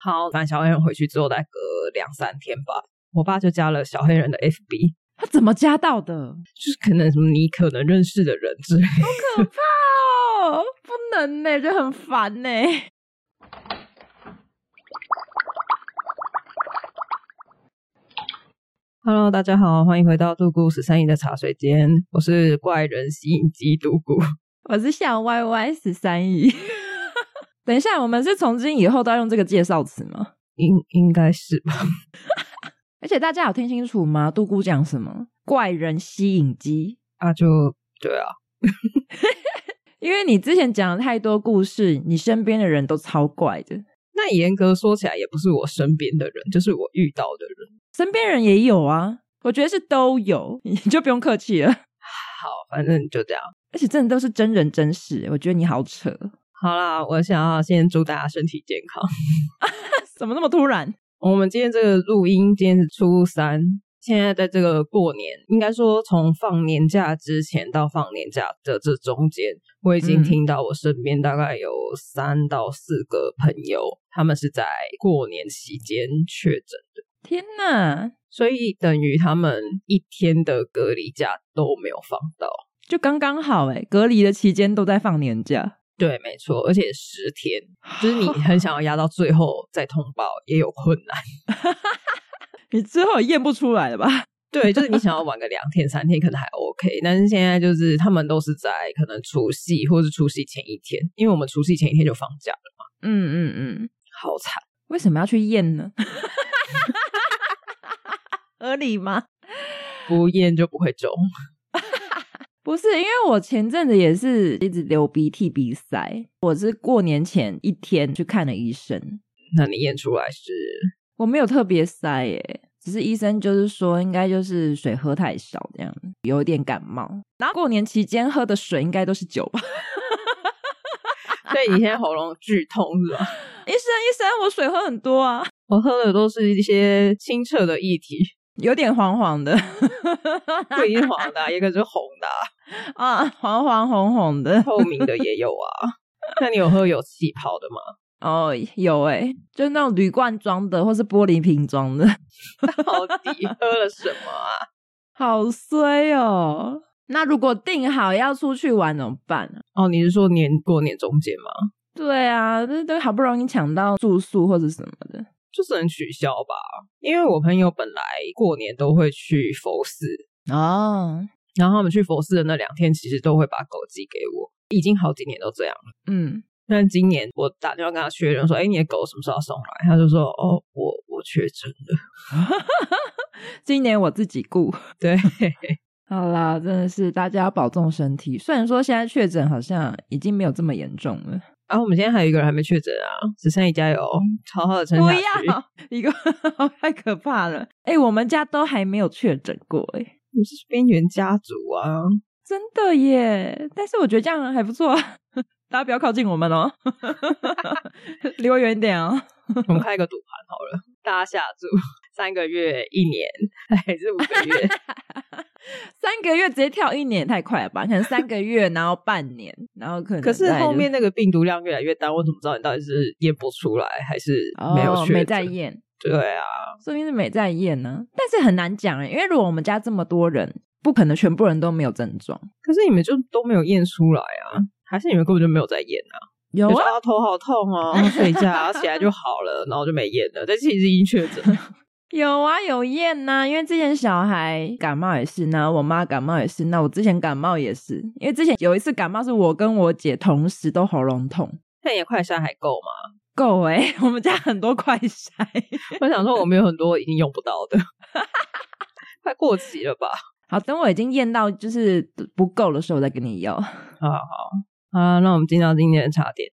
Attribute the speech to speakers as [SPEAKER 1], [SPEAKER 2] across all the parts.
[SPEAKER 1] 好，反正小黑人回去之后，再隔两三天吧，我爸就加了小黑人的 FB。
[SPEAKER 2] 他怎么加到的？
[SPEAKER 1] 就是可能什么你可能认识的人之类。
[SPEAKER 2] 好可怕哦！不能呢，就很烦呢。
[SPEAKER 1] Hello，大家好，欢迎回到杜姑十三姨的茶水间。我是怪人吸引机独孤，
[SPEAKER 2] 我是小歪歪十三姨。等一下，我们是从今以后都要用这个介绍词吗？
[SPEAKER 1] 应应该是吧。
[SPEAKER 2] 而且大家有听清楚吗？独孤讲什么？怪人吸引机
[SPEAKER 1] 啊？就对啊，
[SPEAKER 2] 因为你之前讲了太多故事，你身边的人都超怪的。
[SPEAKER 1] 那严格说起来，也不是我身边的人，就是我遇到的人。
[SPEAKER 2] 身边人也有啊，我觉得是都有，你 就不用客气了。
[SPEAKER 1] 好，反正就这样。
[SPEAKER 2] 而且真的都是真人真事，我觉得你好扯。
[SPEAKER 1] 好啦，我想要先祝大家身体健康。
[SPEAKER 2] 怎么那么突然？
[SPEAKER 1] 我们今天这个录音，今天是初三。现在在这个过年，应该说从放年假之前到放年假的这中间，我已经听到我身边大概有三到四个朋友，嗯、他们是在过年期间确诊的。
[SPEAKER 2] 天哪！
[SPEAKER 1] 所以等于他们一天的隔离假都没有放到，
[SPEAKER 2] 就刚刚好诶，隔离的期间都在放年假。
[SPEAKER 1] 对，没错，而且十天，就是你 很想要压到最后再通报，也有困难。
[SPEAKER 2] 你之后也验不出来了吧？
[SPEAKER 1] 对，就是你想要玩个两天三天，可能还 OK。但是现在就是他们都是在可能除夕或是除夕前一天，因为我们除夕前一天就放假了嘛。
[SPEAKER 2] 嗯嗯嗯，
[SPEAKER 1] 好惨，
[SPEAKER 2] 为什么要去验呢？合理吗？
[SPEAKER 1] 不验就不会中。
[SPEAKER 2] 不是，因为我前阵子也是一直流鼻涕鼻塞，我是过年前一天去看了医生。
[SPEAKER 1] 那你验出来是？
[SPEAKER 2] 我没有特别塞耶，只是医生就是说应该就是水喝太少这样，有一点感冒。然后过年期间喝的水应该都是酒吧？
[SPEAKER 1] 所以你现在喉咙剧痛是吧？
[SPEAKER 2] 医生医生，我水喝很多啊，
[SPEAKER 1] 我喝的都是一些清澈的液体。
[SPEAKER 2] 有点黄黄的，
[SPEAKER 1] 不一定黄的，啊，一个是红的
[SPEAKER 2] 啊，啊，黄黄红红的，
[SPEAKER 1] 透明的也有啊。那你有喝有气泡的吗？
[SPEAKER 2] 哦，有哎、欸，就那种铝罐装的，或是玻璃瓶装的。
[SPEAKER 1] 到底喝了什么啊？
[SPEAKER 2] 好衰哦！那如果定好要出去玩怎么办呢？
[SPEAKER 1] 哦，你是说年过年中间吗？
[SPEAKER 2] 对啊，这都好不容易抢到住宿或者什么的。
[SPEAKER 1] 就只能取消吧，因为我朋友本来过年都会去佛寺
[SPEAKER 2] 哦，
[SPEAKER 1] 然后他们去佛寺的那两天，其实都会把狗寄给我，已经好几年都这样了。
[SPEAKER 2] 嗯，
[SPEAKER 1] 但今年我打电话跟他确认说：“哎，你的狗什么时候送来？”他就说：“哦，我我确诊了，
[SPEAKER 2] 今年我自己顾。”
[SPEAKER 1] 对，
[SPEAKER 2] 好啦，真的是大家要保重身体。虽然说现在确诊好像已经没有这么严重了。
[SPEAKER 1] 啊，我们现在还有一个人还没确诊啊！十三姨加油，好好的撑下去。
[SPEAKER 2] 不要一个 太可怕了。哎、欸，我们家都还没有确诊过、欸，哎，
[SPEAKER 1] 你是边缘家族啊，
[SPEAKER 2] 真的耶！但是我觉得这样还不错啊，大家不要靠近我们哦，离我远一点哦。
[SPEAKER 1] 我们开一个赌盘好了，大家下注三个月、一年还是五个月？
[SPEAKER 2] 三个月直接跳一年太快了吧？可能三个月，然后半年，然后可能、就是……
[SPEAKER 1] 可是后面那个病毒量越来越大，我怎么知道你到底是验不出来，还是没有？
[SPEAKER 2] 没在验？
[SPEAKER 1] 对啊，
[SPEAKER 2] 说明是没在验呢。但是很难讲哎，因为如果我们家这么多人，不可能全部人都没有症状。
[SPEAKER 1] 可是你们就都没有验出来啊？还是你们根本就没有在验啊？
[SPEAKER 2] 有啊，
[SPEAKER 1] 啊，头好痛哦，睡觉起来就好了，然后就没验了。但其实已经确诊了。
[SPEAKER 2] 有啊，有验呐、啊，因为之前小孩感冒也是，然后我妈感冒也是，那我之前感冒也是，因为之前有一次感冒是我跟我姐同时都喉咙痛。
[SPEAKER 1] 那你的快筛还够吗？
[SPEAKER 2] 够哎、欸，我们家很多快筛。
[SPEAKER 1] 我想说我们有很多已经用不到的，快过期了吧？
[SPEAKER 2] 好，等我已经验到就是不够的时候，我再跟你要。好
[SPEAKER 1] 好好，好，那我们进到今天的茶点。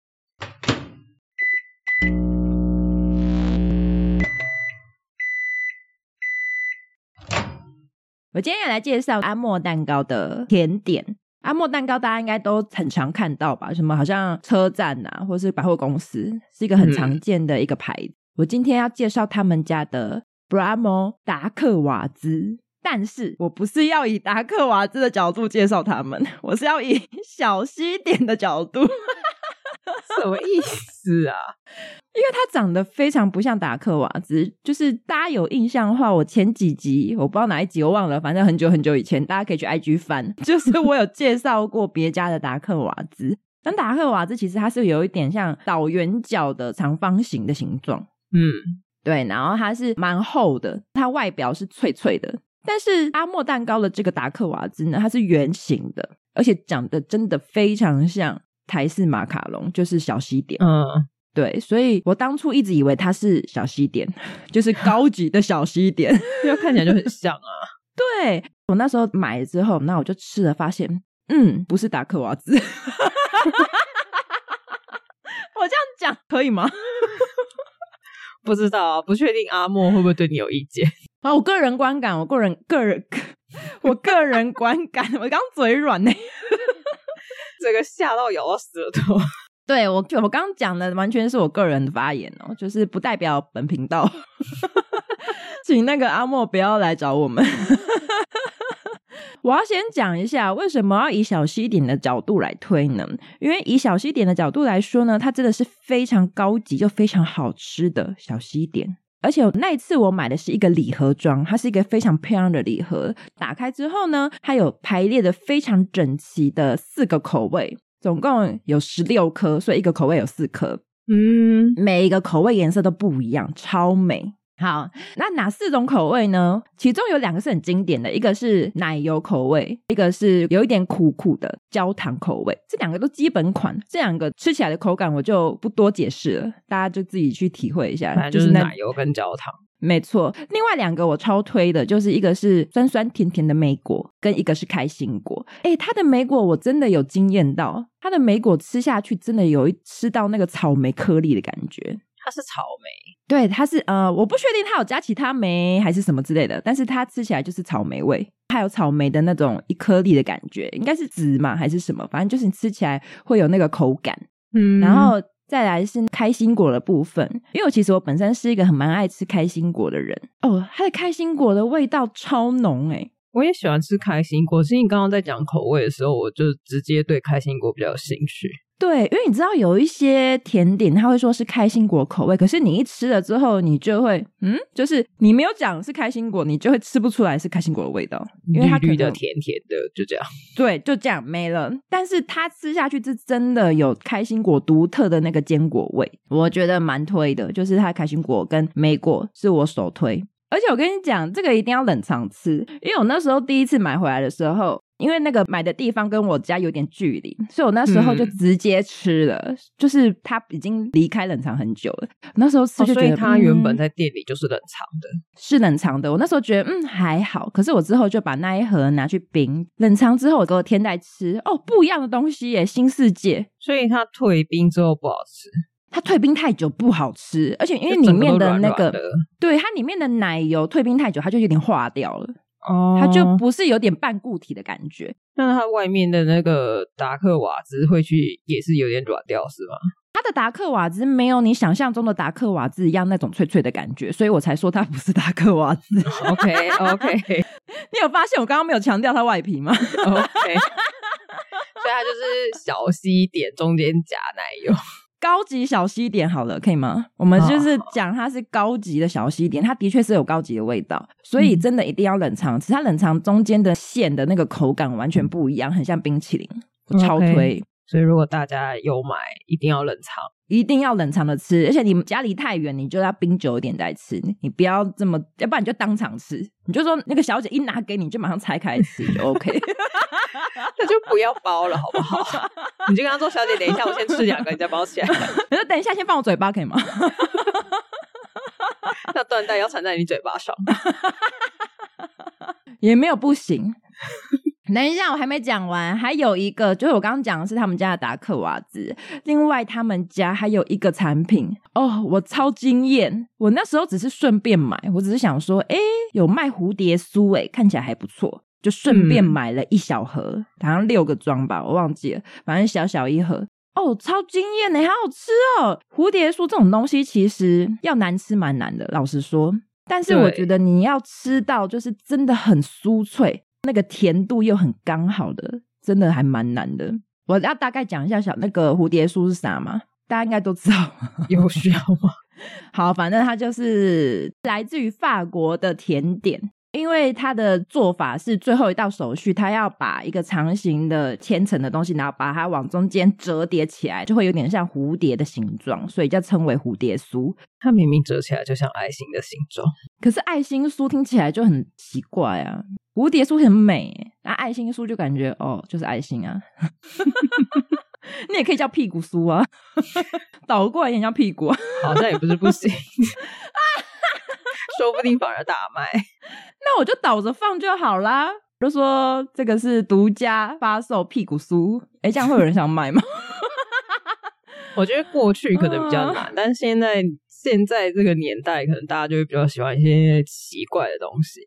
[SPEAKER 2] 我今天也来介绍阿莫蛋糕的甜点。阿莫蛋糕大家应该都很常看到吧？什么好像车站啊，或是百货公司，是一个很常见的一个牌子。嗯、我今天要介绍他们家的 Bramo 达克瓦兹，但是我不是要以达克瓦兹的角度介绍他们，我是要以小西点的角度。
[SPEAKER 1] 什么意思啊？
[SPEAKER 2] 因为它长得非常不像达克瓦兹，就是大家有印象的话，我前几集我不知道哪一集我忘了，反正很久很久以前，大家可以去 IG 翻，就是我有介绍过别家的达克瓦兹。但达克瓦兹其实它是有一点像倒圆角的长方形的形状，
[SPEAKER 1] 嗯，
[SPEAKER 2] 对，然后它是蛮厚的，它外表是脆脆的。但是阿莫蛋糕的这个达克瓦兹呢，它是圆形的，而且长得真的非常像台式马卡龙，就是小西点。
[SPEAKER 1] 嗯，
[SPEAKER 2] 对，所以我当初一直以为它是小西点，就是高级的小西点，
[SPEAKER 1] 因为看起来就很像啊。
[SPEAKER 2] 对，我那时候买了之后，那我就吃了，发现嗯，不是达克瓦兹。我这样讲可以吗？
[SPEAKER 1] 不知道啊，不确定阿莫会不会对你有意见。
[SPEAKER 2] 啊，我个人观感，我个人个人，我个人观感，我刚嘴软呢，
[SPEAKER 1] 这个吓到咬到舌头。
[SPEAKER 2] 对，我，我刚刚讲的完全是我个人的发言哦，就是不代表本频道，请那个阿莫不要来找我们。我要先讲一下为什么要以小西点的角度来推呢？因为以小西点的角度来说呢，它真的是非常高级又非常好吃的小西点。而且那一次我买的是一个礼盒装，它是一个非常漂亮的礼盒。打开之后呢，它有排列的非常整齐的四个口味，总共有十六颗，所以一个口味有四颗。嗯，每一个口味颜色都不一样，超美。好，那哪四种口味呢？其中有两个是很经典的，一个是奶油口味，一个是有一点苦苦的焦糖口味。这两个都基本款，这两个吃起来的口感我就不多解释了，大家就自己去体会一下。
[SPEAKER 1] 就是奶油跟焦糖，
[SPEAKER 2] 没错。另外两个我超推的，就是一个是酸酸甜甜的莓果，跟一个是开心果。诶，它的莓果我真的有惊艳到，它的莓果吃下去真的有一吃到那个草莓颗粒的感觉。
[SPEAKER 1] 它是草莓，
[SPEAKER 2] 对，它是呃，我不确定它有加其他莓还是什么之类的，但是它吃起来就是草莓味，还有草莓的那种一颗粒的感觉，应该是籽嘛还是什么，反正就是你吃起来会有那个口感。嗯，然后再来是开心果的部分，因为我其实我本身是一个很蛮爱吃开心果的人哦，它的开心果的味道超浓诶，
[SPEAKER 1] 我也喜欢吃开心果，其实你刚刚在讲口味的时候，我就直接对开心果比较有兴趣。
[SPEAKER 2] 对，因为你知道有一些甜点，他会说是开心果口味，可是你一吃了之后，你就会，嗯，就是你没有讲是开心果，你就会吃不出来是开心果的味道，因为它
[SPEAKER 1] 绿绿的、甜甜的，就这样。
[SPEAKER 2] 对，就这样没了。但是它吃下去是真的有开心果独特的那个坚果味，我觉得蛮推的。就是它开心果跟莓果是我首推，而且我跟你讲，这个一定要冷藏吃，因为我那时候第一次买回来的时候。因为那个买的地方跟我家有点距离，所以我那时候就直接吃了。嗯、就是它已经离开冷藏很久了，那时候吃就觉得、它
[SPEAKER 1] 原本在店里就是冷藏的，
[SPEAKER 2] 嗯、是冷藏的。我那时候觉得嗯还好，可是我之后就把那一盒拿去冰冷藏之后，我给我天代吃哦，不一样的东西耶，新世界。
[SPEAKER 1] 所以它退冰之后不好吃，
[SPEAKER 2] 它退冰太久不好吃，而且因为里面的那个软软对它里面的奶油退冰太久，它就有点化掉了。哦，它就不是有点半固体的感觉，
[SPEAKER 1] 那它外面的那个达克瓦兹会去也是有点软掉，是吗？
[SPEAKER 2] 它的达克瓦兹没有你想象中的达克瓦兹一样那种脆脆的感觉，所以我才说它不是达克瓦兹。
[SPEAKER 1] OK OK，
[SPEAKER 2] 你有发现我刚刚没有强调它外皮吗？
[SPEAKER 1] OK，所以它就是小西点中间夹奶油。
[SPEAKER 2] 高级小西点好了，可以吗？我们就是讲它是高级的小西点，它的确是有高级的味道，所以真的一定要冷藏吃。它冷藏中间的馅的那个口感完全不一样，很像冰淇淋，我超推。Okay.
[SPEAKER 1] 所以如果大家有买，一定要冷藏。
[SPEAKER 2] 一定要冷藏的吃，而且你家离太远，你就要冰久一点再吃。你不要这么，要不然你就当场吃。你就说那个小姐一拿给你，就马上拆开吃就，OK。
[SPEAKER 1] 那就不要包了，好不好？你就跟他说：“小姐，等一下，我先吃两个，你再包起来。”
[SPEAKER 2] 你说：“等一下，先放我嘴巴，可以吗？”
[SPEAKER 1] 那缎带要缠在你嘴巴上，
[SPEAKER 2] 也没有不行。等一下，我还没讲完，还有一个就是我刚刚讲的是他们家的达克瓦兹，另外他们家还有一个产品哦，我超惊艳！我那时候只是顺便买，我只是想说，哎，有卖蝴蝶酥，哎，看起来还不错，就顺便买了一小盒，嗯、好像六个装吧，我忘记了，反正小小一盒，哦，超惊艳呢，好好吃哦！蝴蝶酥这种东西其实要难吃蛮难的，老实说，但是我觉得你要吃到就是真的很酥脆。那个甜度又很刚好的，真的还蛮难的。我要大概讲一下小那个蝴蝶酥是啥嘛？大家应该都知道，
[SPEAKER 1] 有需要吗？
[SPEAKER 2] 好，反正它就是来自于法国的甜点。因为它的做法是最后一道手续，它要把一个长形的千层的东西，然后把它往中间折叠起来，就会有点像蝴蝶的形状，所以叫称为蝴蝶酥。
[SPEAKER 1] 它明明折起来就像爱心的形状，
[SPEAKER 2] 可是爱心酥听起来就很奇怪啊。蝴蝶酥很美，那爱心酥就感觉哦，就是爱心啊。你也可以叫屁股酥啊，倒过来也叫屁股，
[SPEAKER 1] 好像也不是不行。说不定反而大卖，
[SPEAKER 2] 那我就倒着放就好啦。就说这个是独家发售屁股酥，哎、欸，这样会有人想买吗？
[SPEAKER 1] 我觉得过去可能比较难，嗯、但现在现在这个年代，可能大家就会比较喜欢一些奇怪的东西。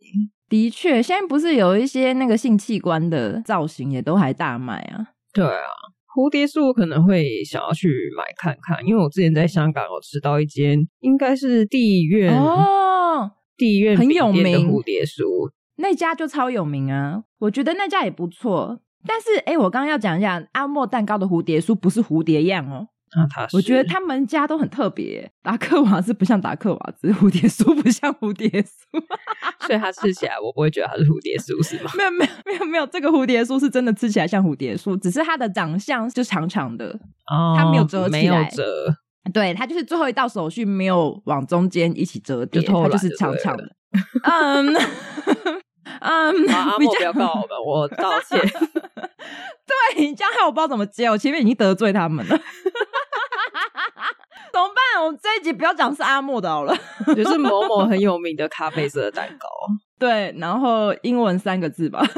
[SPEAKER 2] 的确，现在不是有一些那个性器官的造型也都还大卖啊？
[SPEAKER 1] 对啊，蝴蝶酥我可能会想要去买看看，因为我之前在香港有吃到一间，应该是地院哦。地院很有名的蝴蝶酥，
[SPEAKER 2] 那家就超有名啊！我觉得那家也不错。但是，哎、欸，我刚刚要讲一下阿莫蛋糕的蝴蝶酥不是蝴蝶样哦。
[SPEAKER 1] 啊，他是。
[SPEAKER 2] 我觉得他们家都很特别。达克瓦兹不像达克瓦兹，蝴蝶酥不像蝴蝶酥，
[SPEAKER 1] 所以它吃起来我不会觉得它是蝴蝶酥，是吗？
[SPEAKER 2] 没有，没有，没有，没有。这个蝴蝶酥是真的吃起来像蝴蝶酥，只是它的长相就长长的，哦，它没有折起来，没有折。对，它就是最后一道手续没有往中间一起折叠，就它就是长长的。嗯嗯，
[SPEAKER 1] 阿 莫不要告我们，我道歉。
[SPEAKER 2] 对，你这样害我不知道怎么接，我前面已经得罪他们了。怎么办？我们这一集不要讲是阿莫的好了，
[SPEAKER 1] 就是某某很有名的咖啡色的蛋糕。
[SPEAKER 2] 对，然后英文三个字吧。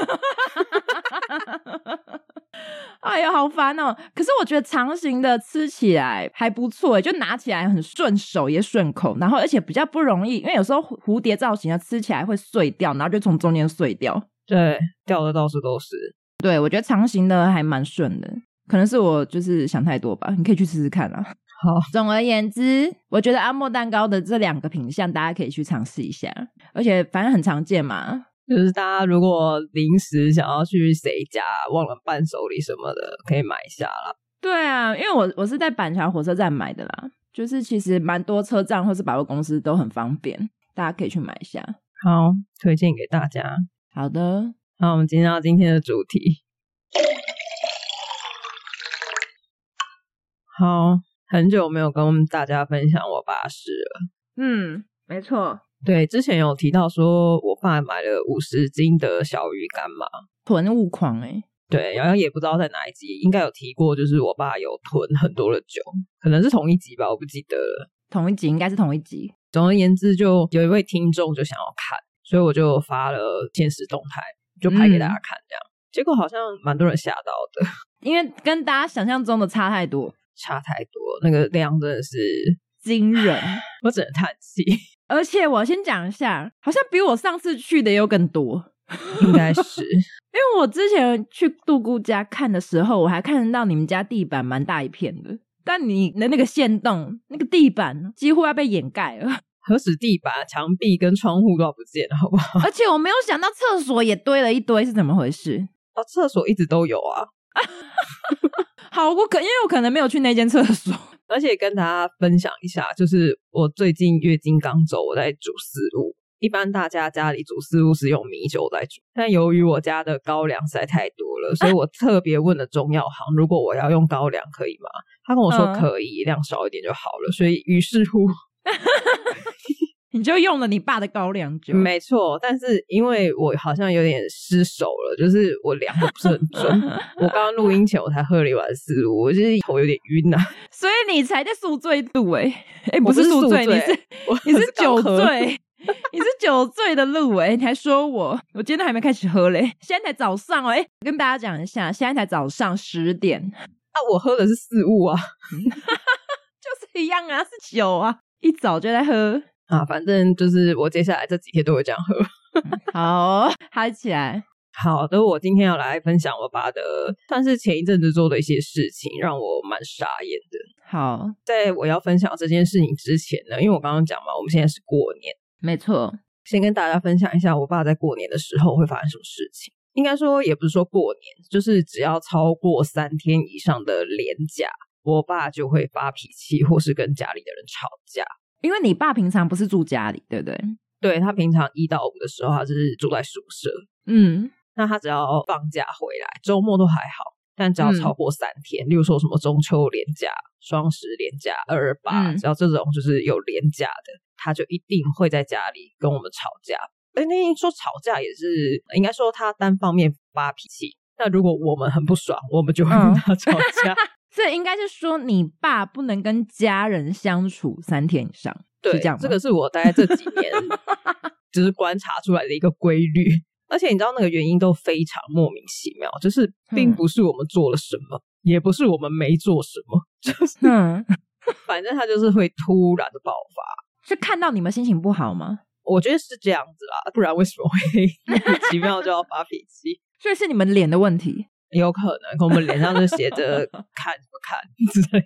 [SPEAKER 2] 哎呀，好烦哦！可是我觉得长形的吃起来还不错，就拿起来很顺手也顺口，然后而且比较不容易，因为有时候蝴蝶造型的吃起来会碎掉，然后就从中间碎掉。
[SPEAKER 1] 对，掉的到处都是。
[SPEAKER 2] 对，我觉得长形的还蛮顺的，可能是我就是想太多吧。你可以去试试看啊。
[SPEAKER 1] 好，
[SPEAKER 2] 总而言之，我觉得阿莫蛋糕的这两个品相大家可以去尝试一下，而且反正很常见嘛。
[SPEAKER 1] 就是大家如果临时想要去谁家忘了伴手礼什么的，可以买一下啦。
[SPEAKER 2] 对啊，因为我我是在板桥火车站买的啦，就是其实蛮多车站或是百货公司都很方便，大家可以去买一下。
[SPEAKER 1] 好，推荐给大家。
[SPEAKER 2] 好的，
[SPEAKER 1] 那我们进到今天的主题。好，很久没有跟大家分享我爸事了。
[SPEAKER 2] 嗯，没错。
[SPEAKER 1] 对，之前有提到说，我爸买了五十斤的小鱼干嘛，
[SPEAKER 2] 囤物狂哎、欸。
[SPEAKER 1] 对，然后也不知道在哪一集，应该有提过，就是我爸有囤很多的酒，可能是同一集吧，我不记得了。
[SPEAKER 2] 同一集应该是同一集。
[SPEAKER 1] 总而言之，就有一位听众就想要看，所以我就发了现实动态，就拍给大家看，这样、嗯。结果好像蛮多人吓到的，
[SPEAKER 2] 因为跟大家想象中的差太多，
[SPEAKER 1] 差太多，那个量真的是
[SPEAKER 2] 惊人，
[SPEAKER 1] 我只能叹气。
[SPEAKER 2] 而且我先讲一下，好像比我上次去的又更多，
[SPEAKER 1] 应该是 因
[SPEAKER 2] 为我之前去杜姑家看的时候，我还看得到你们家地板蛮大一片的，但你的那个线洞，那个地板几乎要被掩盖了。
[SPEAKER 1] 何止地板、墙壁跟窗户都要不见了，好不好？
[SPEAKER 2] 而且我没有想到厕所也堆了一堆，是怎么回事？
[SPEAKER 1] 哦，厕所一直都有啊。
[SPEAKER 2] 好，我可因为我可能没有去那间厕所。
[SPEAKER 1] 而且跟大家分享一下，就是我最近月经刚走，我在煮四物。一般大家家里煮四物是用米酒在煮，但由于我家的高粱实在太多了，所以我特别问了中药行，如果我要用高粱可以吗？他跟我说可以，量少一点就好了。所以于是乎。
[SPEAKER 2] 你就用了你爸的高粱酒，
[SPEAKER 1] 没错。但是因为我好像有点失手了，就是我量的不是很准。我刚刚录音前我才喝了一碗四物，我就是头有点晕呐、啊。
[SPEAKER 2] 所以你才在宿醉度哎、欸，哎、欸、不是宿醉，你是你是酒醉，你是酒醉的路哎、欸，你还说我，我今天还没开始喝嘞，现在才早上哎、欸，跟大家讲一下，现在才早上十点
[SPEAKER 1] 啊，我喝的是四物啊，
[SPEAKER 2] 就是一样啊，是酒啊，一早就在喝。
[SPEAKER 1] 啊，反正就是我接下来这几天都会这样喝。
[SPEAKER 2] 好，嗨起来。
[SPEAKER 1] 好的，我今天要来分享我爸的，算是前一阵子做的一些事情，让我蛮傻眼的。
[SPEAKER 2] 好，
[SPEAKER 1] 在我要分享这件事情之前呢，因为我刚刚讲嘛，我们现在是过年，
[SPEAKER 2] 没错。
[SPEAKER 1] 先跟大家分享一下我爸在过年的时候会发生什么事情。应该说也不是说过年，就是只要超过三天以上的连假，我爸就会发脾气，或是跟家里的人吵架。
[SPEAKER 2] 因为你爸平常不是住家里，对不对？
[SPEAKER 1] 对，他平常一到五的时候，他是住在宿舍。
[SPEAKER 2] 嗯，
[SPEAKER 1] 那他只要放假回来，周末都还好，但只要超过三天，嗯、例如说什么中秋连假、双十连假、二二八，只要这种就是有连假的，他就一定会在家里跟我们吵架。哎，那说吵架也是应该说他单方面发脾气。那如果我们很不爽，我们就会跟他吵架。
[SPEAKER 2] 这、嗯、应该是说你爸不能跟家人相处三天以上，
[SPEAKER 1] 对，
[SPEAKER 2] 是这样吗？
[SPEAKER 1] 这个是我大概这几年 就是观察出来的一个规律。而且你知道那个原因都非常莫名其妙，就是并不是我们做了什么，嗯、也不是我们没做什么，就是、嗯、反正他就是会突然的爆发。
[SPEAKER 2] 是看到你们心情不好吗？
[SPEAKER 1] 我觉得是这样子啦，不然为什么会 莫名其妙就要发脾气？
[SPEAKER 2] 所以是你们脸的问题，
[SPEAKER 1] 有可能，可我们脸上就写着“看不看”之类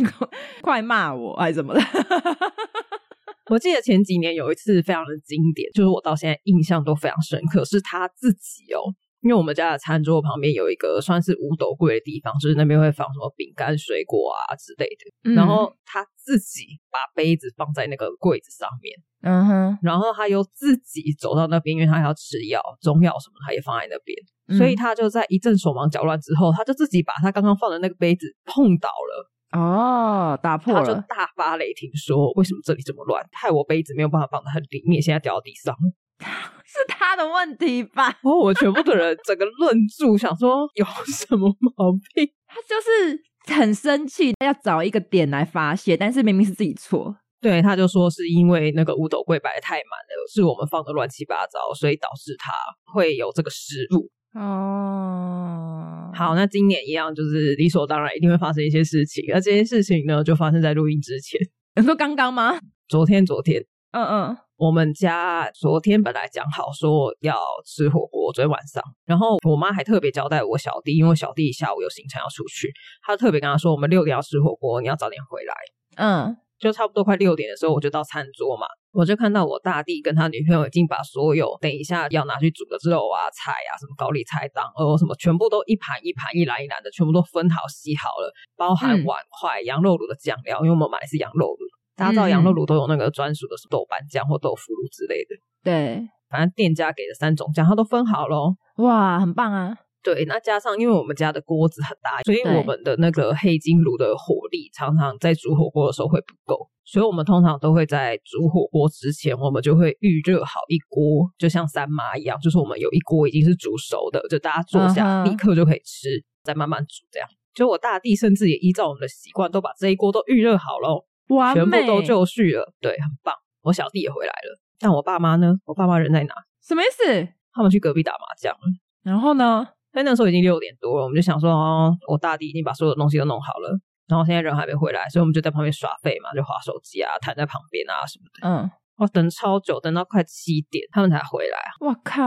[SPEAKER 1] 的，
[SPEAKER 2] 快骂我还是怎么的？
[SPEAKER 1] 我记得前几年有一次非常的经典，就是我到现在印象都非常深刻，是他自己哦。因为我们家的餐桌旁边有一个算是五斗柜的地方，就是那边会放什么饼干、水果啊之类的。嗯、然后他自己把杯子放在那个柜子上面，
[SPEAKER 2] 嗯哼。
[SPEAKER 1] 然后他又自己走到那边，因为他要吃药、中药什么，他也放在那边。嗯、所以他就在一阵手忙脚乱之后，他就自己把他刚刚放的那个杯子碰倒了。
[SPEAKER 2] 哦，打破了，
[SPEAKER 1] 他就大发雷霆说：“为什么这里这么乱？害我杯子没有办法放在很里面，现在掉到地上。”
[SPEAKER 2] 是他的问题吧？
[SPEAKER 1] 哦，我全部的人整个愣住，想说 有什么毛病？
[SPEAKER 2] 他就是很生气，要找一个点来发泄，但是明明是自己错。
[SPEAKER 1] 对，他就说是因为那个五斗柜摆的太满了，是我们放的乱七八糟，所以导致他会有这个失误。
[SPEAKER 2] 哦，
[SPEAKER 1] 好，那今年一样，就是理所当然一定会发生一些事情，而这些事情呢，就发生在录音之前。
[SPEAKER 2] 你说刚刚吗？
[SPEAKER 1] 昨天，昨天。
[SPEAKER 2] 嗯嗯。
[SPEAKER 1] 我们家昨天本来讲好说要吃火锅，昨天晚上，然后我妈还特别交代我小弟，因为小弟下午有行程要出去，她特别跟他说，我们六点要吃火锅，你要早点回来。
[SPEAKER 2] 嗯，
[SPEAKER 1] 就差不多快六点的时候，我就到餐桌嘛，我就看到我大弟跟他女朋友已经把所有等一下要拿去煮的肉啊、菜啊、什么高丽菜档哦什么，全部都一盘一盘、一篮一篮的，全部都分好洗好了，包含碗筷、羊肉卤的酱料，因为我们买的是羊肉炉。大家知道羊肉炉都有那个专属的豆瓣酱或豆腐乳之类的，
[SPEAKER 2] 对，
[SPEAKER 1] 反正店家给的三种酱，它都分好咯。
[SPEAKER 2] 哇，很棒啊！
[SPEAKER 1] 对，那加上因为我们家的锅子很大，所以我们的那个黑金炉的火力常常在煮火锅的时候会不够，所以我们通常都会在煮火锅之前，我们就会预热好一锅，就像三妈一样，就是我们有一锅已经是煮熟的，就大家坐下立刻就可以吃，再慢慢煮这样。就我大弟甚至也依照我们的习惯，都把这一锅都预热好咯。
[SPEAKER 2] 完，
[SPEAKER 1] 全部都就绪了，对，很棒。我小弟也回来了，但我爸妈呢？我爸妈人在哪？
[SPEAKER 2] 什么意思？
[SPEAKER 1] 他们去隔壁打麻将了。
[SPEAKER 2] 然后呢？
[SPEAKER 1] 但那时候已经六点多了，我们就想说，哦，我大弟已经把所有东西都弄好了，然后现在人还没回来，所以我们就在旁边耍废嘛，就划手机啊，躺在旁边啊什么的。
[SPEAKER 2] 嗯，
[SPEAKER 1] 我等超久，等到快七点，他们才回来。
[SPEAKER 2] 我靠！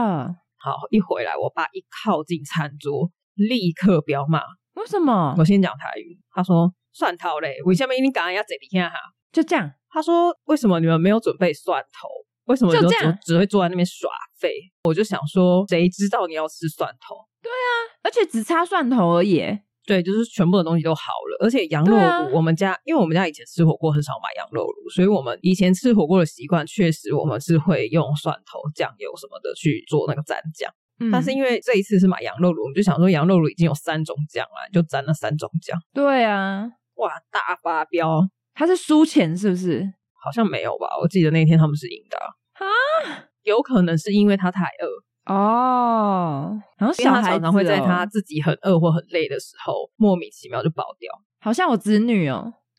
[SPEAKER 1] 好，一回来，我爸一靠近餐桌，立刻飙骂。
[SPEAKER 2] 为什么？
[SPEAKER 1] 我先讲台语，他说。蒜头嘞？为什么你刚刚要这里哈？
[SPEAKER 2] 就这样，
[SPEAKER 1] 他说：“为什么你们没有准备蒜头？为什么就只只会坐在那边耍废？”我就想说，谁知道你要吃蒜头？
[SPEAKER 2] 对啊，而且只差蒜头而已。
[SPEAKER 1] 对，就是全部的东西都好了，而且羊肉炉，我们家、啊、因为我们家以前吃火锅很少买羊肉炉，所以我们以前吃火锅的习惯确实我们是会用蒜头、酱油什么的去做那个蘸酱。嗯、但是因为这一次是买羊肉炉，我们就想说羊肉炉已经有三种酱了，就蘸那三种酱。
[SPEAKER 2] 对啊。
[SPEAKER 1] 哇，大发飙！
[SPEAKER 2] 他是输钱是不是？
[SPEAKER 1] 好像没有吧，我记得那天他们是赢的
[SPEAKER 2] 啊。
[SPEAKER 1] 有可能是因为他太饿
[SPEAKER 2] 哦，然后小孩
[SPEAKER 1] 常常会在他自己很饿或很累的时候，莫名其妙就爆掉。
[SPEAKER 2] 好像我侄女哦，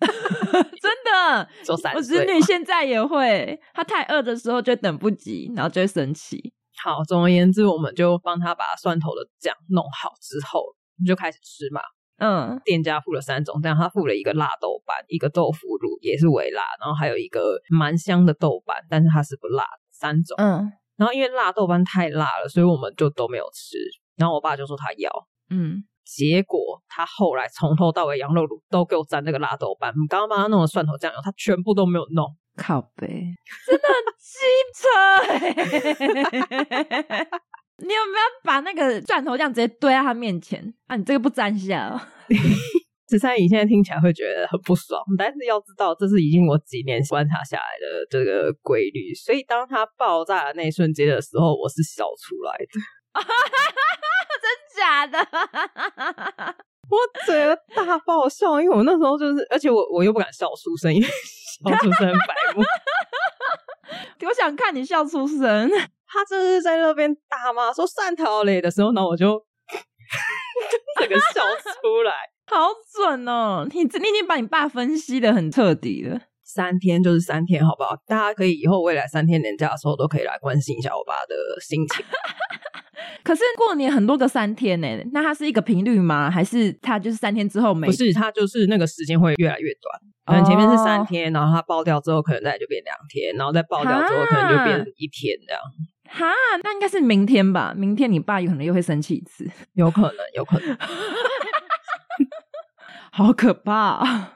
[SPEAKER 2] 真的，我侄女现在也会，她太饿的时候就等不及，然后就会生气。
[SPEAKER 1] 好，总而言之，我们就帮他把蒜头的酱弄好之后，就开始吃嘛。
[SPEAKER 2] 嗯，
[SPEAKER 1] 店家付了三种，这样他付了一个辣豆瓣，一个豆腐乳也是微辣，然后还有一个蛮香的豆瓣，但是它是不辣三种。
[SPEAKER 2] 嗯，
[SPEAKER 1] 然后因为辣豆瓣太辣了，所以我们就都没有吃。然后我爸就说他要，
[SPEAKER 2] 嗯，结
[SPEAKER 1] 果他后来从头到尾羊肉卤都给我沾那个辣豆瓣，我们刚刚帮他弄的蒜头酱油，他全部都没有弄。
[SPEAKER 2] 靠背，真的很机车。你有没有把那个钻头这样直接堆在他面前？啊，你这个不沾下哦。
[SPEAKER 1] 十三姨现在听起来会觉得很不爽，但是要知道，这是已经我几年观察下来的这个规律。所以当它爆炸的那一瞬间的时候，我是笑出来的。
[SPEAKER 2] 真假的？
[SPEAKER 1] 我整个大爆笑，因为我那时候就是，而且我我又不敢笑出声，因为笑出声很白目。
[SPEAKER 2] 我想看你笑出声。
[SPEAKER 1] 他就是在那边大骂说“汕头嘞”的时候，呢，我就 整个笑出来。
[SPEAKER 2] 好准哦！你你已经把你爸分析的很彻底了。
[SPEAKER 1] 三天就是三天，好不好？大家可以以后未来三天年假的时候都可以来关心一下我爸的心情。
[SPEAKER 2] 可是过年很多个三天呢，那它是一个频率吗？还是它就是三天之后没？
[SPEAKER 1] 不是，它就是那个时间会越来越短。可能前面是三天，然后它爆掉之后，可能再就变两天，然后再爆掉之后，可能就变一天这样。
[SPEAKER 2] 哈，那应该是明天吧？明天你爸有可能又会生气一次，
[SPEAKER 1] 有可能，有可能。
[SPEAKER 2] 好可怕啊！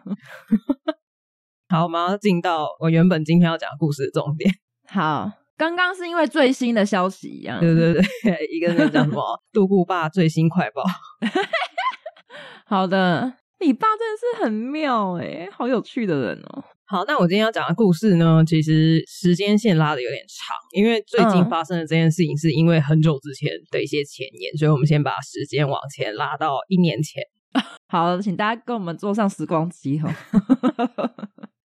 [SPEAKER 1] 好，我们要进到我原本今天要讲故事的重点。
[SPEAKER 2] 好，刚刚是因为最新的消息一样，
[SPEAKER 1] 对对对，一个那叫什么“杜姑爸最新快报”。
[SPEAKER 2] 好的，你爸真的是很妙诶，好有趣的人哦。
[SPEAKER 1] 好，那我今天要讲的故事呢，其实时间线拉的有点长，因为最近发生的这件事情是因为很久之前的一些前言，所以我们先把时间往前拉到一年前。
[SPEAKER 2] 好，请大家跟我们坐上时光机哈。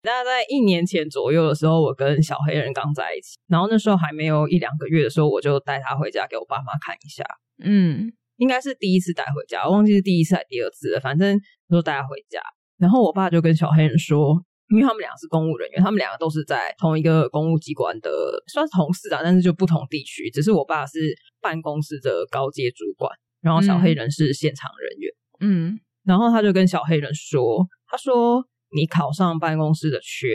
[SPEAKER 1] 大家在一年前左右的时候，我跟小黑人刚在一起，然后那时候还没有一两个月的时候，我就带他回家给我爸妈看一下。
[SPEAKER 2] 嗯，
[SPEAKER 1] 应该是第一次带回家，我忘记是第一次还是第二次了，反正就带他回家。然后我爸就跟小黑人说，因为他们两个是公务人员，他们两个都是在同一个公务机关的，算是同事啊，但是就不同地区。只是我爸是办公室的高阶主管，然后小黑人是现场人员。嗯
[SPEAKER 2] 嗯，
[SPEAKER 1] 然后他就跟小黑人说：“他说你考上办公室的缺，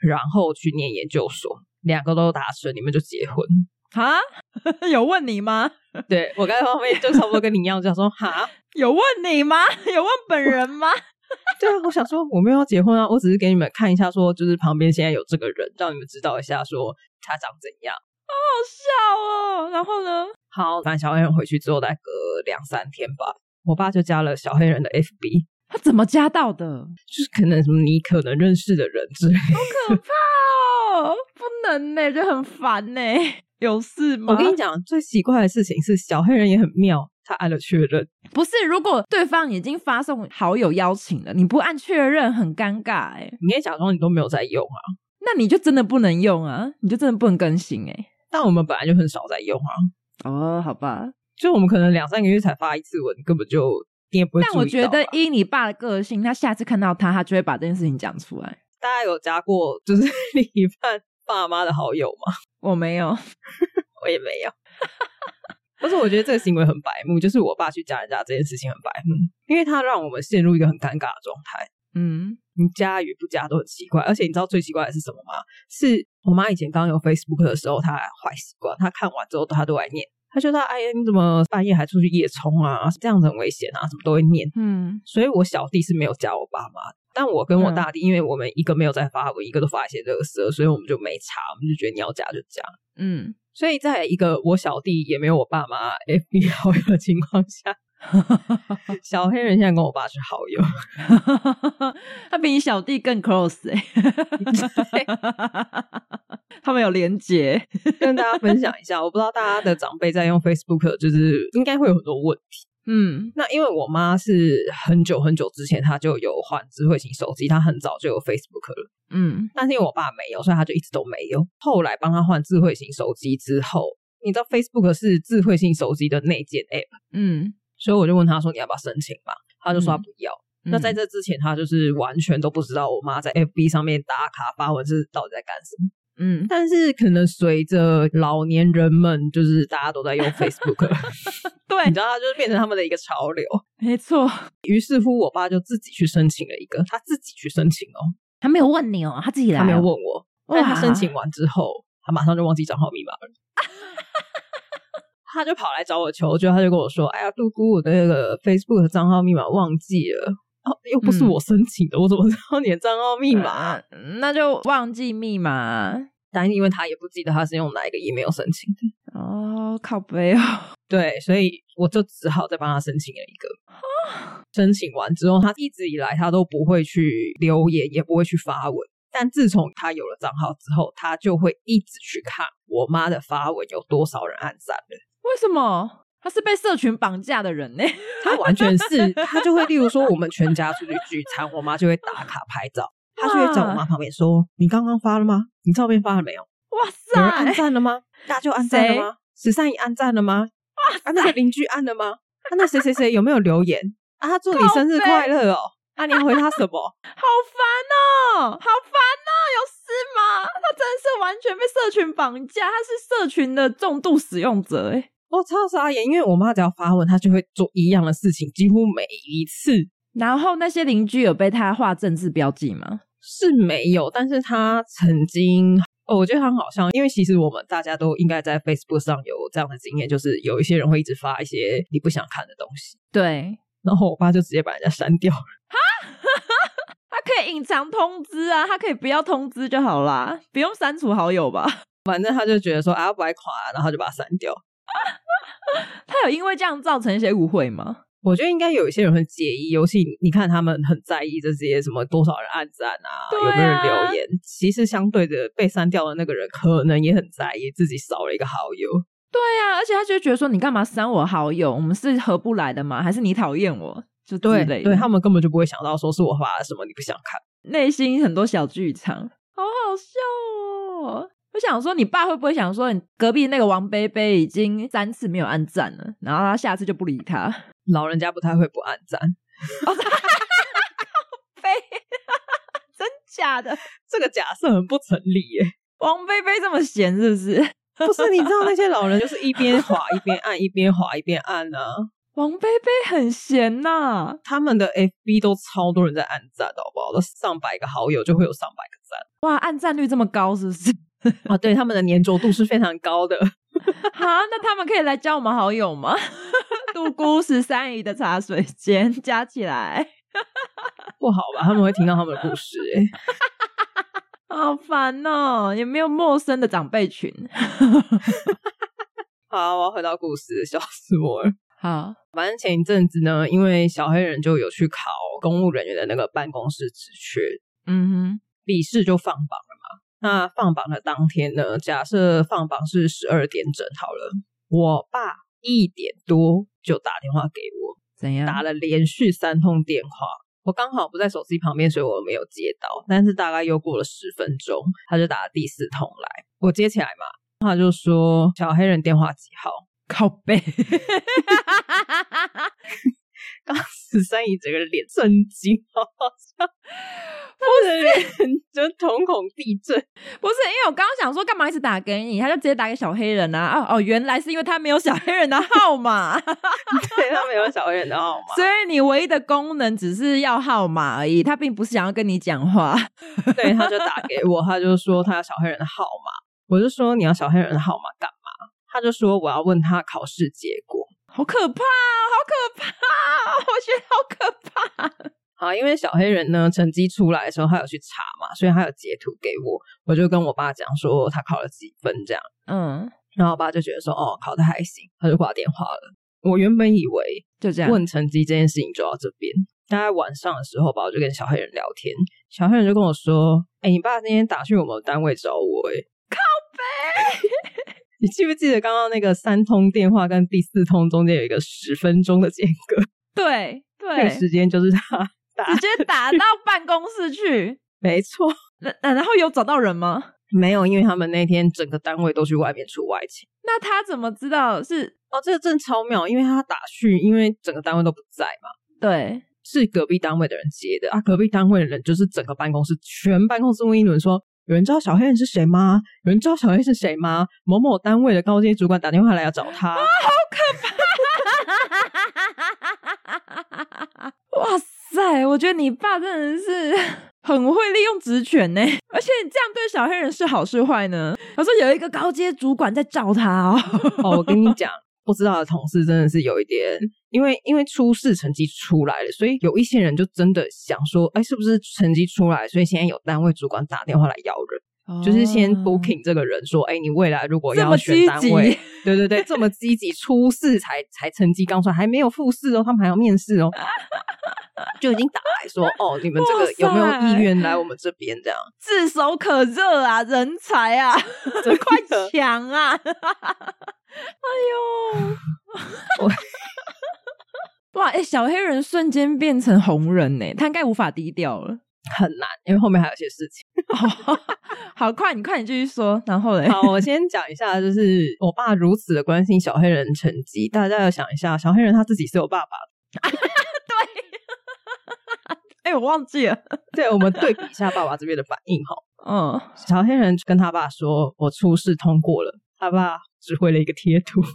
[SPEAKER 1] 然后去念研究所，两个都达成，你们就结婚
[SPEAKER 2] 哈？有问你吗？
[SPEAKER 1] 对，我刚才后面就差不多跟你一样，就想说哈，
[SPEAKER 2] 有问你吗？有问本人吗？
[SPEAKER 1] 对啊，我想说我没有要结婚啊，我只是给你们看一下，说就是旁边现在有这个人，让你们知道一下，说他长怎样，
[SPEAKER 2] 好好笑哦。然后呢？
[SPEAKER 1] 好，反正小黑人回去之后，再隔两三天吧。”我爸就加了小黑人的 FB，
[SPEAKER 2] 他怎么加到的？
[SPEAKER 1] 就是可能什么你可能认识的人之类。
[SPEAKER 2] 好可怕哦！不能呢，就很烦呢。有事吗？
[SPEAKER 1] 我跟你讲，最奇怪的事情是小黑人也很妙，他按了确认。
[SPEAKER 2] 不是，如果对方已经发送好友邀请了，你不按确认很尴尬哎。
[SPEAKER 1] 你也假装你都没有在用啊？
[SPEAKER 2] 那你就真的不能用啊？你就真的不能更新哎？
[SPEAKER 1] 但我们本来就很少在用啊。
[SPEAKER 2] 哦，好吧。
[SPEAKER 1] 就我们可能两三个月才发一次文，根本就你也不会。
[SPEAKER 2] 但我觉得依你爸的个性，他下次看到他，他就会把这件事情讲出来。
[SPEAKER 1] 大家有加过就是 另一半爸妈的好友吗？
[SPEAKER 2] 我没有，
[SPEAKER 1] 我也没有。但是我觉得这个行为很白目，就是我爸去加人家这件事情很白目，因为他让我们陷入一个很尴尬的状态。
[SPEAKER 2] 嗯，
[SPEAKER 1] 你加与不加都很奇怪，而且你知道最奇怪的是什么吗？是我妈以前刚有 Facebook 的时候，她坏习惯，她看完之后她都来念。他就说哎呀，你怎么半夜还出去夜冲啊？这样子很危险啊，什么都会念。
[SPEAKER 2] 嗯，
[SPEAKER 1] 所以我小弟是没有加我爸妈，但我跟我大弟，嗯、因为我们一个没有在发文，一个都发一些垃圾，所以我们就没查，我们就觉得你要加就加。
[SPEAKER 2] 嗯，
[SPEAKER 1] 所以在一个我小弟也没有我爸妈 FB 好友的情况下，小黑人现在跟我爸是好友，
[SPEAKER 2] 他比你小弟更 close 哎、欸。他们有连结，
[SPEAKER 1] 跟大家分享一下。我不知道大家的长辈在用 Facebook，就是应该会有很多问题。
[SPEAKER 2] 嗯，
[SPEAKER 1] 那因为我妈是很久很久之前，她就有换智慧型手机，她很早就有 Facebook 了。
[SPEAKER 2] 嗯，
[SPEAKER 1] 但是因为我爸没有，所以她就一直都没有。后来帮她换智慧型手机之后，你知道 Facebook 是智慧型手机的内建 App。
[SPEAKER 2] 嗯，
[SPEAKER 1] 所以我就问他说：“你要不要申请嘛？”他就说他不要。
[SPEAKER 2] 嗯、
[SPEAKER 1] 那在这之前，他就是完全都不知道我妈在 FB 上面打卡发文是到底在干什么。
[SPEAKER 2] 嗯，
[SPEAKER 1] 但是可能随着老年人们，就是大家都在用 Facebook，
[SPEAKER 2] 对，
[SPEAKER 1] 你知道，它就是变成他们的一个潮流。
[SPEAKER 2] 没错。
[SPEAKER 1] 于是乎，我爸就自己去申请了一个，他自己去申请哦，
[SPEAKER 2] 他没有问你哦，他自己来、哦，
[SPEAKER 1] 他没有问我。但他申请完之后，他马上就忘记账号密码了，他就跑来找我求救，他就跟我说：“哎呀，杜姑，我的那个 Facebook 的账号密码忘记了。”哦，又不是我申请的，嗯、我怎么知道你的账号密码？
[SPEAKER 2] 那就忘记密码。
[SPEAKER 1] 但因为他也不记得他是用哪一个 email 申请的，
[SPEAKER 2] 哦，哦，靠北哦。
[SPEAKER 1] 对，所以我就只好再帮他申请了一个。申请完之后，他一直以来他都不会去留言，也不会去发文。但自从他有了账号之后，他就会一直去看我妈的发文有多少人按赞了。
[SPEAKER 2] 为什么？他是被社群绑架的人呢？
[SPEAKER 1] 他完全是，他就会例如说我们全家出去聚餐，我妈就会打卡拍照，他就会在我妈旁边说：“你刚刚发了吗？你照片发了没有？
[SPEAKER 2] 哇塞，
[SPEAKER 1] 有人按赞了吗？大舅按赞了吗？十三姨按赞了吗？啊，那个邻居按了吗？啊，那谁谁谁有没有留言？啊，他祝你生日快乐哦！啊，你要回他什么？
[SPEAKER 2] 好烦哦，好烦哦，有事吗？他真的是完全被社群绑架，他是社群的重度使用者诶
[SPEAKER 1] 我超傻眼，因为我妈只要发问，她就会做一样的事情，几乎每一次。
[SPEAKER 2] 然后那些邻居有被她画政治标记吗？
[SPEAKER 1] 是没有，但是她曾经，哦，我觉得很好笑，因为其实我们大家都应该在 Facebook 上有这样的经验，就是有一些人会一直发一些你不想看的东西。
[SPEAKER 2] 对，
[SPEAKER 1] 然后我爸就直接把人家删掉了。哈，
[SPEAKER 2] 他可以隐藏通知啊，他可以不要通知就好啦，不用删除好友吧？
[SPEAKER 1] 反正他就觉得说啊不爱垮，然后就把他删掉。
[SPEAKER 2] 他有因为这样造成一些误会吗？
[SPEAKER 1] 我觉得应该有一些人很介意，尤其你看他们很在意这些什么多少人按赞啊，有没有人留言。其实相对的，被删掉的那个人可能也很在意自己少了一个好友。
[SPEAKER 2] 对啊，而且他就觉得说，你干嘛删我好友？我们是合不来的吗？还是你讨厌我？就。
[SPEAKER 1] 对，对他们根本就不会想到说是我发了什么你不想看，
[SPEAKER 2] 内心很多小剧场，好好笑哦。我想说，你爸会不会想说，你隔壁那个王贝贝已经三次没有按赞了，然后他下次就不理他？
[SPEAKER 1] 老人家不太会不按赞。
[SPEAKER 2] 靠北，真假的？
[SPEAKER 1] 这个假设很不成立耶。
[SPEAKER 2] 王贝贝这么闲是不是？
[SPEAKER 1] 不是，你知道那些老人就是一边滑一边按，一边滑一边按呢、啊。
[SPEAKER 2] 王贝贝很闲呐、啊，
[SPEAKER 1] 他们的 FB 都超多人在按赞，好不好？都上百个好友就会有上百个赞。
[SPEAKER 2] 哇，按赞率这么高，是不是？
[SPEAKER 1] 啊，对，他们的粘着度是非常高的。
[SPEAKER 2] 好，那他们可以来加我们好友吗？杜姑十三姨的茶水间加起来
[SPEAKER 1] 不好吧？他们会听到他们的故事哎，
[SPEAKER 2] 好烦哦！有没有陌生的长辈群？
[SPEAKER 1] 好，我要回到故事，笑死我了。
[SPEAKER 2] 好，
[SPEAKER 1] 反正前一阵子呢，因为小黑人就有去考公务人员的那个办公室职缺，
[SPEAKER 2] 嗯哼，
[SPEAKER 1] 笔试就放榜。那放榜的当天呢？假设放榜是十二点整好了，我爸一点多就打电话给我，
[SPEAKER 2] 怎样？
[SPEAKER 1] 打了连续三通电话，我刚好不在手机旁边，所以我没有接到。但是大概又过了十分钟，他就打了第四通来，我接起来嘛，他就说：“小黑人电话几号？”
[SPEAKER 2] 靠背。
[SPEAKER 1] 刚十三姨整个脸震惊，好好笑。不是，就瞳孔地震。
[SPEAKER 2] 不是，因为我刚刚想说，干嘛一直打给你？他就直接打给小黑人啊！哦哦，原来是因为他没有小黑人的号码。
[SPEAKER 1] 对，他没有小黑人的号码，
[SPEAKER 2] 所以你唯一的功能只是要号码而已。他并不是想要跟你讲话。
[SPEAKER 1] 对，他就打给我，他就说他要小黑人的号码。我就说你要小黑人的号码干嘛？他就说我要问他考试结果。
[SPEAKER 2] 好可怕，好可怕，我觉得好可怕。
[SPEAKER 1] 好，因为小黑人呢，成绩出来的时候，他有去查嘛，所以他有截图给我，我就跟我爸讲说他考了几分这样。
[SPEAKER 2] 嗯，
[SPEAKER 1] 然后我爸就觉得说，哦，考的还行，他就挂电话了。我原本以为
[SPEAKER 2] 就这样
[SPEAKER 1] 问成绩这件事情就到这边。大概晚上的时候吧，我就跟小黑人聊天，小黑人就跟我说，哎，你爸今天打去我们单位找我，哎，
[SPEAKER 2] 靠北。
[SPEAKER 1] 你记不记得刚刚那个三通电话跟第四通中间有一个十分钟的间隔？
[SPEAKER 2] 对对，
[SPEAKER 1] 那个时间就是他打
[SPEAKER 2] 直接 打到办公室去。
[SPEAKER 1] 没错，
[SPEAKER 2] 那然后有找到人吗？
[SPEAKER 1] 没有，因为他们那天整个单位都去外面出外勤。
[SPEAKER 2] 那他怎么知道是？
[SPEAKER 1] 哦，这个真的超妙，因为他打去，因为整个单位都不在嘛。
[SPEAKER 2] 对，
[SPEAKER 1] 是隔壁单位的人接的啊。隔壁单位的人就是整个办公室全办公室问一轮说。有人知道小黑人是谁吗？有人知道小黑是谁吗？某某单位的高阶主管打电话来要找他，啊，
[SPEAKER 2] 好可怕！哇哎，我觉得你爸真的是 很会利用职权呢。而且你这样对小黑人是好是坏呢？他说有一个高阶主管在找他哦。
[SPEAKER 1] 哦，我跟你讲。不知道的同事真的是有一点，因为因为初试成绩出来了，所以有一些人就真的想说，哎，是不是成绩出来？所以现在有单位主管打电话来要人哦、就是先 booking 这个人说，哎，你未来如果要选单位，对对对，这么积极，初试才才成绩刚出来，还没有复试哦，他们还要面试哦，就已经打来说，哦，你们这个有没有意愿来我们这边？这样
[SPEAKER 2] 炙手可热啊，人才啊，这快抢啊！哎呦，我。哇！哎、欸，小黑人瞬间变成红人呢，他应该无法低调了，
[SPEAKER 1] 很难，因为后面还有些事情。
[SPEAKER 2] 哦、好，快，你快你继续说。然后嘞，
[SPEAKER 1] 好，我先讲一下，就是我爸如此的关心小黑人成绩，大家要想一下，小黑人他自己是有爸爸的。
[SPEAKER 2] 对，哎、欸，我忘记了。
[SPEAKER 1] 对，我们对比一下爸爸这边的反应哈。
[SPEAKER 2] 嗯，
[SPEAKER 1] 小黑人跟他爸说：“我初试通过了。”他爸只回了一个贴图。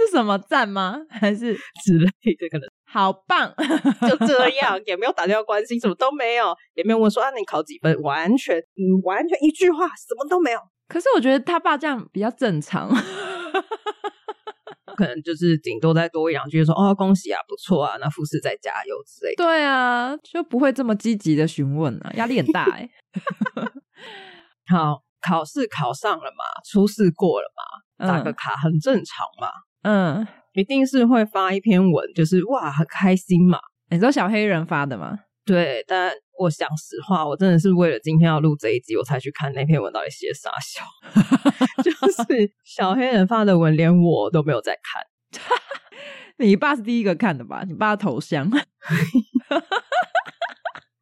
[SPEAKER 2] 是什么赞吗？还是
[SPEAKER 1] 之类的？可能
[SPEAKER 2] 好棒，
[SPEAKER 1] 就这样，也没有打电话关心，什么都没有，也没有问说啊，你考几分？完全，嗯，完全一句话，什么都没有。
[SPEAKER 2] 可是我觉得他爸这样比较正常，
[SPEAKER 1] 可能就是顶多再多一两句说哦，恭喜啊，不错啊，那复试再加油之类的。
[SPEAKER 2] 对啊，就不会这么积极的询问啊，压力很大哎。
[SPEAKER 1] 好，考试考上了嘛，初试过了嘛。打个卡很正常嘛，
[SPEAKER 2] 嗯，
[SPEAKER 1] 一定是会发一篇文，就是哇很开心嘛。
[SPEAKER 2] 你知道小黑人发的吗？
[SPEAKER 1] 对，但我讲实话，我真的是为了今天要录这一集，我才去看那篇文到底写啥笑。就是小黑人发的文，连我都没有在看。
[SPEAKER 2] 你爸是第一个看的吧？你爸的头像。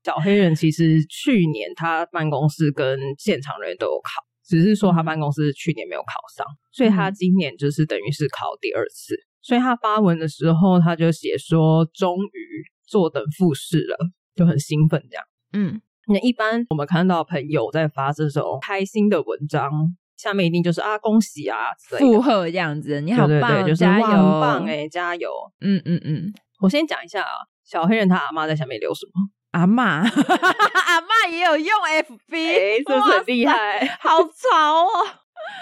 [SPEAKER 1] 小黑人其实去年他办公室跟现场人员都有考。只是说他办公室去年没有考上，所以他今年就是等于是考第二次。所以他发文的时候，他就写说终于坐等复试了，就很兴奋这样。
[SPEAKER 2] 嗯，
[SPEAKER 1] 那一般我们看到朋友在发这种开心的文章，下面一定就是啊恭喜啊，
[SPEAKER 2] 附和这样子，你好棒，
[SPEAKER 1] 对对对，就是
[SPEAKER 2] 加油，
[SPEAKER 1] 很棒哎、欸，加油。
[SPEAKER 2] 嗯嗯嗯，
[SPEAKER 1] 我先讲一下啊，小黑人他阿妈在下面留什么？
[SPEAKER 2] 阿妈，阿妈也有用 FB，
[SPEAKER 1] 欸、是不是很厉害？
[SPEAKER 2] 好潮哦！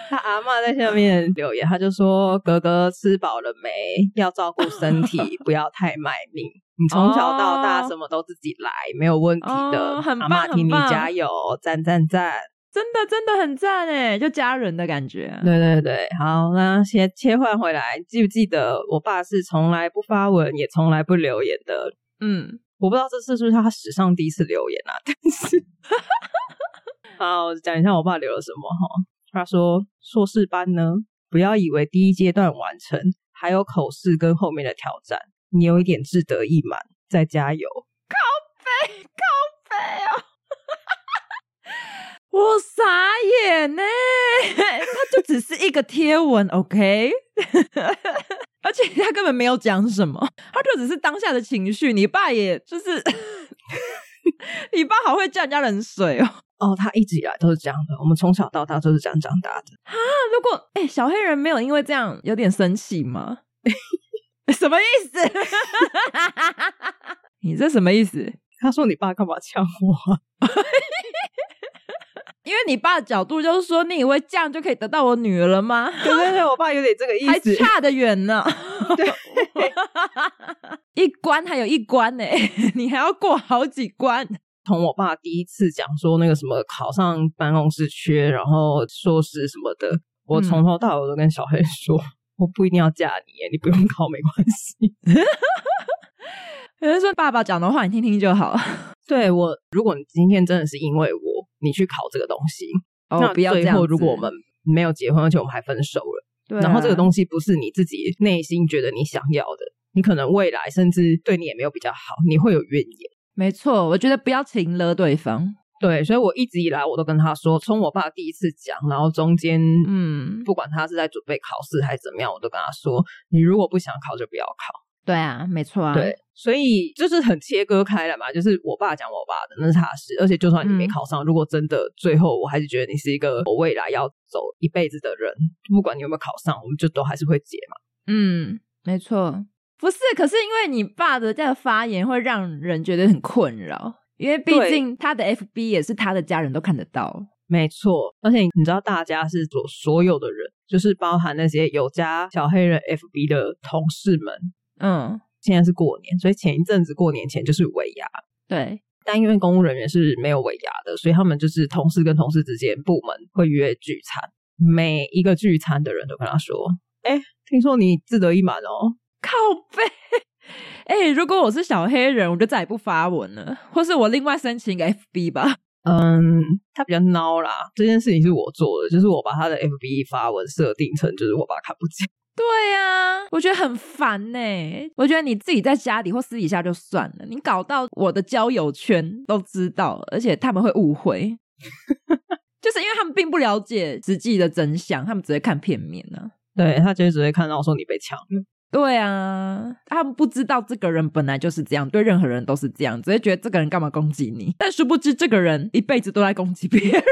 [SPEAKER 1] 他阿嬷在下面留言，他就说：“哥哥吃饱了没？要照顾身体，不要太卖命。你从小到大什么都自己来，哦、没有问题的。哦、很棒，阿嬷替你加油，赞赞赞！
[SPEAKER 2] 真的真的很赞哎，就家人的感觉。
[SPEAKER 1] 对对对，好，那先切换回来，记不记得我爸是从来不发文，也从来不留言的？
[SPEAKER 2] 嗯。”
[SPEAKER 1] 我不知道这次是不是他史上第一次留言啊？但是，好，讲一下我爸留了什么哈。他说：“硕士班呢，不要以为第一阶段完成，还有口试跟后面的挑战，你有一点志得意满，再加油。”
[SPEAKER 2] 靠北，靠北哦！我傻眼呢，他就只是一个贴文，OK。而且他根本没有讲什么，他就只是当下的情绪。你爸也就是，你爸好会叫人家冷水哦。
[SPEAKER 1] 哦，他一直以来都是这样的，我们从小到大都是这样长大的
[SPEAKER 2] 啊。如果哎、欸，小黑人没有因为这样有点生气吗？什么意思？你这什么意思？
[SPEAKER 1] 他说你爸干嘛呛我？
[SPEAKER 2] 因为你爸的角度就是说，你以为这样就可以得到我女儿了吗？
[SPEAKER 1] 对对对，我爸有点这个意思，
[SPEAKER 2] 还差得远呢。对，一关还有一关呢，你还要过好几关。
[SPEAKER 1] 从我爸第一次讲说那个什么考上办公室缺，然后硕士什么的，我从头到尾都跟小黑说，嗯、我不一定要嫁你，你不用考没关系。
[SPEAKER 2] 有人说爸爸讲的话你听听就好。
[SPEAKER 1] 对我，如果你今天真的是因为我。你去考这个东西，
[SPEAKER 2] 哦、
[SPEAKER 1] 那
[SPEAKER 2] 不要这样。最后，
[SPEAKER 1] 如果我们没有结婚，而且我们还分手了，对啊、然后这个东西不是你自己内心觉得你想要的，你可能未来甚至对你也没有比较好，你会有怨言。
[SPEAKER 2] 没错，我觉得不要情了对方。
[SPEAKER 1] 对，所以我一直以来我都跟他说，从我爸第一次讲，然后中间，嗯，不管他是在准备考试还是怎么样，我都跟他说，你如果不想考，就不要考。
[SPEAKER 2] 对啊，没错啊。
[SPEAKER 1] 对，所以就是很切割开了嘛。就是我爸讲我爸的，那是他的事。而且就算你没考上，嗯、如果真的最后我还是觉得你是一个我未来要走一辈子的人，不管你有没有考上，我们就都还是会结嘛。
[SPEAKER 2] 嗯，没错。不是，可是因为你爸的这个发言会让人觉得很困扰，因为毕竟他的 FB 也是他的家人都看得到。
[SPEAKER 1] 没错，而且你知道大家是所所有的人，就是包含那些有加小黑人 FB 的同事们。
[SPEAKER 2] 嗯，
[SPEAKER 1] 现在是过年，所以前一阵子过年前就是尾牙。
[SPEAKER 2] 对，
[SPEAKER 1] 但因为公务人员是没有尾牙的，所以他们就是同事跟同事之间部门会约聚餐，每一个聚餐的人都跟他说：“哎，听说你志得意满哦，
[SPEAKER 2] 靠背。”哎，如果我是小黑人，我就再也不发文了，或是我另外申请一个 FB 吧。
[SPEAKER 1] 嗯，他比较孬啦。这件事情是我做的，就是我把他的 FB 发文设定成就是我爸看不见。
[SPEAKER 2] 对呀、啊，我觉得很烦呢。我觉得你自己在家里或私底下就算了，你搞到我的交友圈都知道，而且他们会误会，就是因为他们并不了解实际的真相，他们只会看片面呢、啊。
[SPEAKER 1] 对，他就只会看到说你被抢了。
[SPEAKER 2] 对啊，他们不知道这个人本来就是这样，对任何人都是这样，只会觉得这个人干嘛攻击你，但殊不知这个人一辈子都在攻击别人。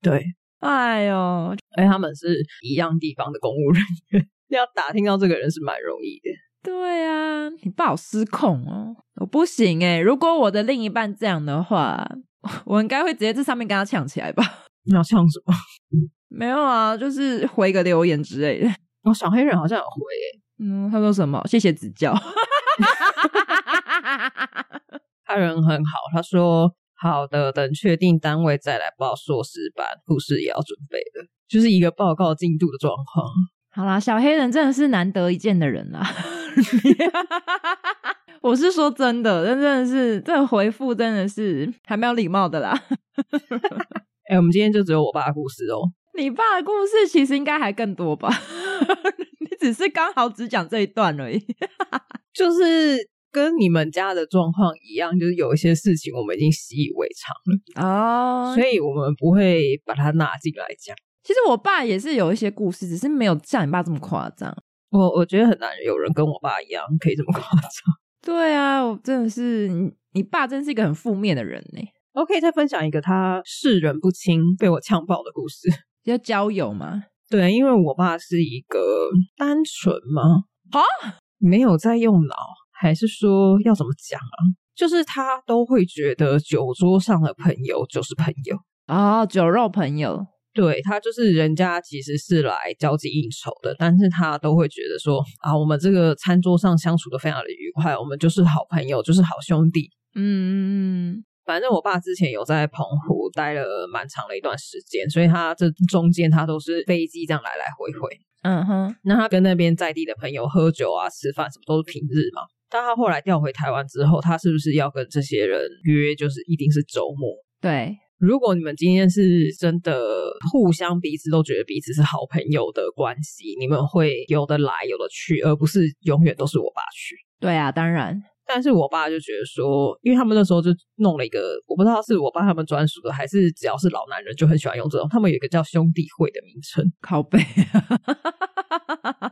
[SPEAKER 1] 对，
[SPEAKER 2] 哎呦，
[SPEAKER 1] 而他们是一样地方的公务人员，要打听到这个人是蛮容易的。
[SPEAKER 2] 对啊，你不好失控哦，我不行诶，如果我的另一半这样的话，我应该会直接在上面跟他呛起来吧？
[SPEAKER 1] 你要呛什么？
[SPEAKER 2] 没有啊，就是回个留言之类的。
[SPEAKER 1] 哦，小黑人好像有回诶，
[SPEAKER 2] 嗯，他说什么？谢谢指教。
[SPEAKER 1] 他人很好，他说好的，等确定单位再来报硕士班，护士也要准备的，就是一个报告进度的状况。
[SPEAKER 2] 好啦，小黑人真的是难得一见的人啦。我是说真的，真的是这个回复真的是还蛮有礼貌的啦。
[SPEAKER 1] 哎、欸，我们今天就只有我爸的故事哦。
[SPEAKER 2] 你爸的故事其实应该还更多吧？你只是刚好只讲这一段而已，
[SPEAKER 1] 就是跟你们家的状况一样，就是有一些事情我们已经习以为常了哦，oh, 所以我们不会把它纳进来讲。
[SPEAKER 2] 其实我爸也是有一些故事，只是没有像你爸这么夸张。
[SPEAKER 1] 我我觉得很难有人跟我爸一样可以这么夸张。
[SPEAKER 2] 对啊，我真的是你，你爸真是一个很负面的人呢。
[SPEAKER 1] 我可以再分享一个他世人不清被我呛爆的故事。
[SPEAKER 2] 要交友吗？
[SPEAKER 1] 对，因为我爸是一个单纯吗？啊，没有在用脑，还是说要怎么讲啊？就是他都会觉得酒桌上的朋友就是朋友
[SPEAKER 2] 啊、哦，酒肉朋友。
[SPEAKER 1] 对，他就是人家其实是来交际应酬的，但是他都会觉得说啊，我们这个餐桌上相处的非常的愉快，我们就是好朋友，就是好兄弟。嗯嗯嗯。反正我爸之前有在澎湖待了蛮长的一段时间，所以他这中间他都是飞机这样来来回回。嗯哼，那他跟那边在地的朋友喝酒啊、吃饭什么都是平日嘛。但他后来调回台湾之后，他是不是要跟这些人约，就是一定是周末？
[SPEAKER 2] 对，
[SPEAKER 1] 如果你们今天是真的互相彼此都觉得彼此是好朋友的关系，你们会有的来有的去，而不是永远都是我爸去。
[SPEAKER 2] 对啊，当然。
[SPEAKER 1] 但是我爸就觉得说，因为他们那时候就弄了一个，我不知道是我爸他们专属的，还是只要是老男人就很喜欢用这种。他们有一个叫兄弟会的名称，
[SPEAKER 2] 靠背。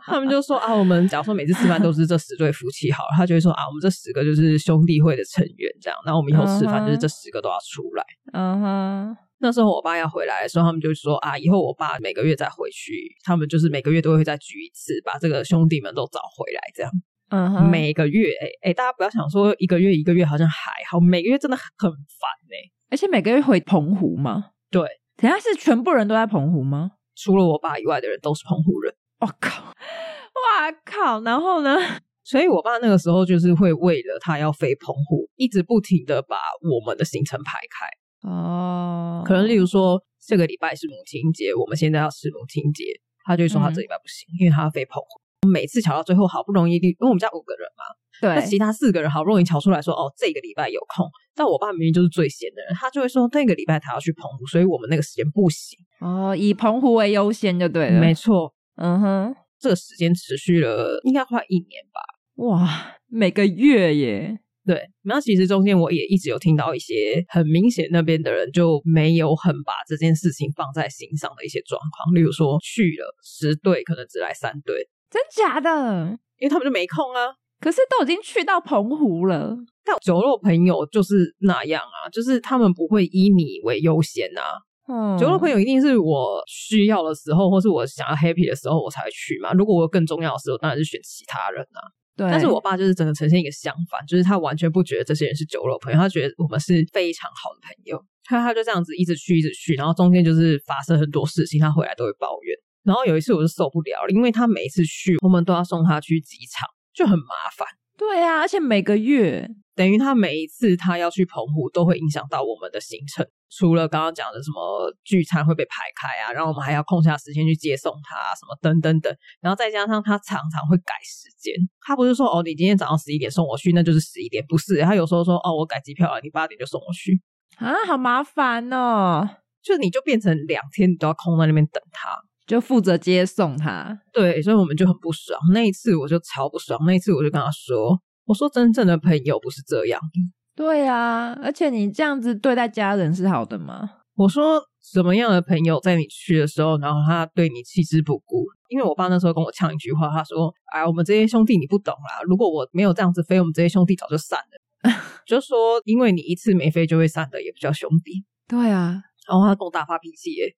[SPEAKER 1] 他们就说啊，我们假如说每次吃饭都是这十对夫妻好了，他就会说啊，我们这十个就是兄弟会的成员这样。然后我们以后吃饭就是这十个都要出来。嗯哼。那时候我爸要回来的时候，他们就说啊，以后我爸每个月再回去，他们就是每个月都会再聚一次，把这个兄弟们都找回来这样。嗯哼，每个月，哎、欸、哎，大家不要想说一个月一个月好像还好，每个月真的很烦哎、欸。
[SPEAKER 2] 而且每个月回澎湖吗？
[SPEAKER 1] 对，
[SPEAKER 2] 等下是全部人都在澎湖吗？
[SPEAKER 1] 除了我爸以外的人都是澎湖人。
[SPEAKER 2] 我靠，哇靠！然后呢？
[SPEAKER 1] 所以我爸那个时候就是会为了他要飞澎湖，一直不停的把我们的行程排开。哦，可能例如说这个礼拜是母亲节，我们现在要吃母亲节，他就会说他这礼拜不行，嗯、因为他要飞澎湖。每次瞧到最后，好不容易，因为我们家五个人嘛，对，那其他四个人好不容易瞧出来说，哦，这个礼拜有空。但我爸明明就是最闲的人，他就会说那个礼拜他要去澎湖，所以我们那个时间不行。
[SPEAKER 2] 哦，以澎湖为优先就对了。
[SPEAKER 1] 没错，嗯哼，这个时间持续了应该快一年吧。
[SPEAKER 2] 哇，每个月耶。
[SPEAKER 1] 对，然后其实中间我也一直有听到一些很明显那边的人就没有很把这件事情放在心上的一些状况，例如说去了十队，可能只来三队。
[SPEAKER 2] 真假的？
[SPEAKER 1] 因为他们就没空啊。
[SPEAKER 2] 可是都已经去到澎湖了。
[SPEAKER 1] 但酒肉朋友就是那样啊，就是他们不会以你为优先啊。嗯，酒肉朋友一定是我需要的时候，或是我想要 happy 的时候，我才会去嘛。如果我有更重要的时候，当然是选其他人啊。对。但是我爸就是整个呈现一个相反，就是他完全不觉得这些人是酒肉朋友，他觉得我们是非常好的朋友。他他就这样子一直去，一直去，然后中间就是发生很多事情，他回来都会抱怨。然后有一次我就受不了了，因为他每一次去，我们都要送他去机场，就很麻烦。
[SPEAKER 2] 对啊，而且每个月
[SPEAKER 1] 等于他每一次他要去澎湖，都会影响到我们的行程。除了刚刚讲的什么聚餐会被排开啊，然后我们还要空下时间去接送他，啊，什么等等等，然后再加上他常常会改时间，他不是说哦，你今天早上十一点送我去，那就是十一点，不是，他有时候说哦，我改机票了，你八点就送我去
[SPEAKER 2] 啊，好麻烦哦，
[SPEAKER 1] 就你就变成两天你都要空在那边等他，
[SPEAKER 2] 就负责接送他，
[SPEAKER 1] 对，所以我们就很不爽。那一次我就超不爽，那一次我就跟他说，我说真正的朋友不是这样的。
[SPEAKER 2] 对啊，而且你这样子对待家人是好的吗？
[SPEAKER 1] 我说什么样的朋友在你去的时候，然后他对你弃之不顾？因为我爸那时候跟我呛一句话，他说：“哎，我们这些兄弟你不懂啦，如果我没有这样子飞，我们这些兄弟早就散了。”就说因为你一次没飞就会散的，也不叫兄弟。
[SPEAKER 2] 对啊，
[SPEAKER 1] 然后他跟我大发脾气耶，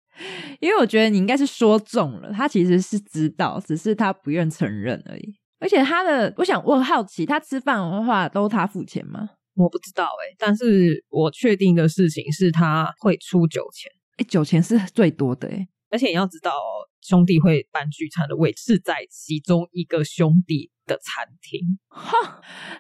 [SPEAKER 2] 因为我觉得你应该是说中了，他其实是知道，只是他不愿承认而已。而且他的，我想我很好奇，他吃饭的话都他付钱吗？
[SPEAKER 1] 我不知道哎、欸，但是我确定的事情是他会出酒钱，
[SPEAKER 2] 哎、欸，酒钱是最多的哎、欸，
[SPEAKER 1] 而且你要知道，兄弟会办聚餐的位置是在其中一个兄弟的餐厅，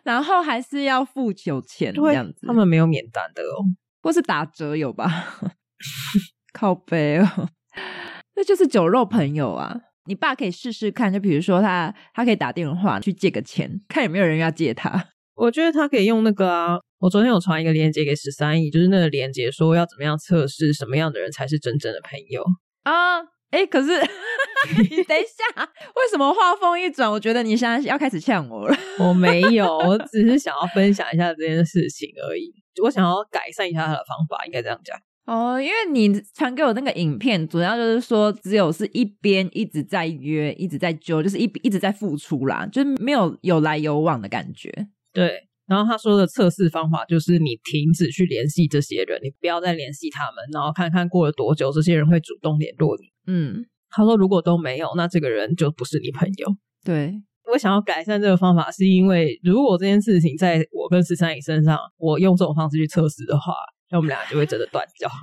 [SPEAKER 2] 然后还是要付酒钱这样子，
[SPEAKER 1] 他们没有免单的哦，
[SPEAKER 2] 或是打折有吧？靠背哦，那就是酒肉朋友啊！你爸可以试试看，就比如说他他可以打电话去借个钱，看有没有人要借他。
[SPEAKER 1] 我觉得他可以用那个啊，我昨天有传一个链接给十三亿，就是那个链接说要怎么样测试什么样的人才是真正的朋友
[SPEAKER 2] 啊？哎、欸，可是你 等一下，为什么话锋一转，我觉得你现在要开始呛我了？
[SPEAKER 1] 我没有，我只是想要分享一下这件事情而已。我想要改善一下他的方法，应该这样讲
[SPEAKER 2] 哦。因为你传给我那个影片，主要就是说只有是一边一直在约，一直在揪，就是一一直在付出啦，就是没有有来有往的感觉。
[SPEAKER 1] 对，然后他说的测试方法就是你停止去联系这些人，你不要再联系他们，然后看看过了多久，这些人会主动联络你。
[SPEAKER 2] 嗯，
[SPEAKER 1] 他说如果都没有，那这个人就不是你朋友。
[SPEAKER 2] 对，
[SPEAKER 1] 我想要改善这个方法，是因为如果这件事情在我跟十三姨身上，我用这种方式去测试的话，那我们俩就会真的断交。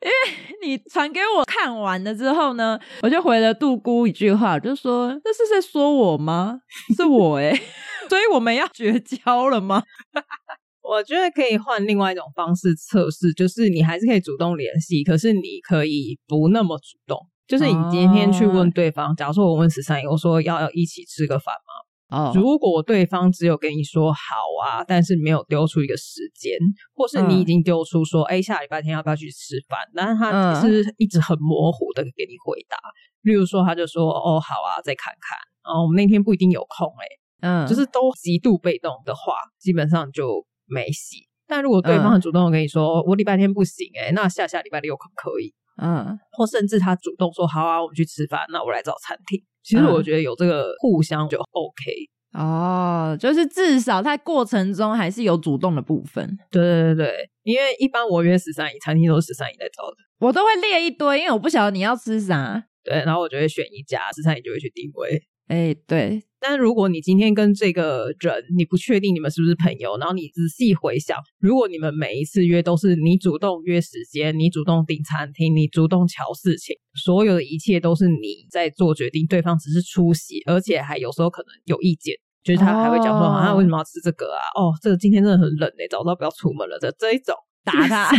[SPEAKER 2] 因为你传给我看完了之后呢，我就回了杜姑一句话，就说：“这是在说我吗？是我诶 所以我们要绝交了吗？
[SPEAKER 1] 我觉得可以换另外一种方式测试，就是你还是可以主动联系，可是你可以不那么主动。就是你今天去问对方，哦、假如说我问十三姨，我说要要一起吃个饭吗？
[SPEAKER 2] 哦，
[SPEAKER 1] 如果对方只有跟你说好啊，但是没有丢出一个时间，或是你已经丢出说，哎、嗯，下礼拜天要不要去吃饭？但是他是一直很模糊的给你回答。嗯、例如说，他就说，哦，好啊，再看看。哦，我们那天不一定有空、欸，哎。
[SPEAKER 2] 嗯，
[SPEAKER 1] 就是都极度被动的话，基本上就没戏。但如果对方很主动的跟你说，嗯、我礼拜天不行、欸，诶那下下礼拜六可不可以？
[SPEAKER 2] 嗯，
[SPEAKER 1] 或甚至他主动说好啊，我们去吃饭，那我来找餐厅。其实我觉得有这个互相就 OK、
[SPEAKER 2] 嗯、哦，就是至少在过程中还是有主动的部分。
[SPEAKER 1] 对对对对，因为一般我约十三姨，餐厅都是十三姨在找的，
[SPEAKER 2] 我都会列一堆，因为我不晓得你要吃啥。
[SPEAKER 1] 对，然后我就会选一家，十三姨就会去定位。
[SPEAKER 2] 哎，对。
[SPEAKER 1] 但如果你今天跟这个人，你不确定你们是不是朋友，然后你仔细回想，如果你们每一次约都是你主动约时间，你主动订餐厅，你主动瞧事情，所有的一切都是你在做决定，对方只是出席，而且还有时候可能有意见，就是他还会讲说、哦、啊，为什么要吃这个啊？哦，这个今天真的很冷诶，早知道不要出门了。的这一种
[SPEAKER 2] 打他，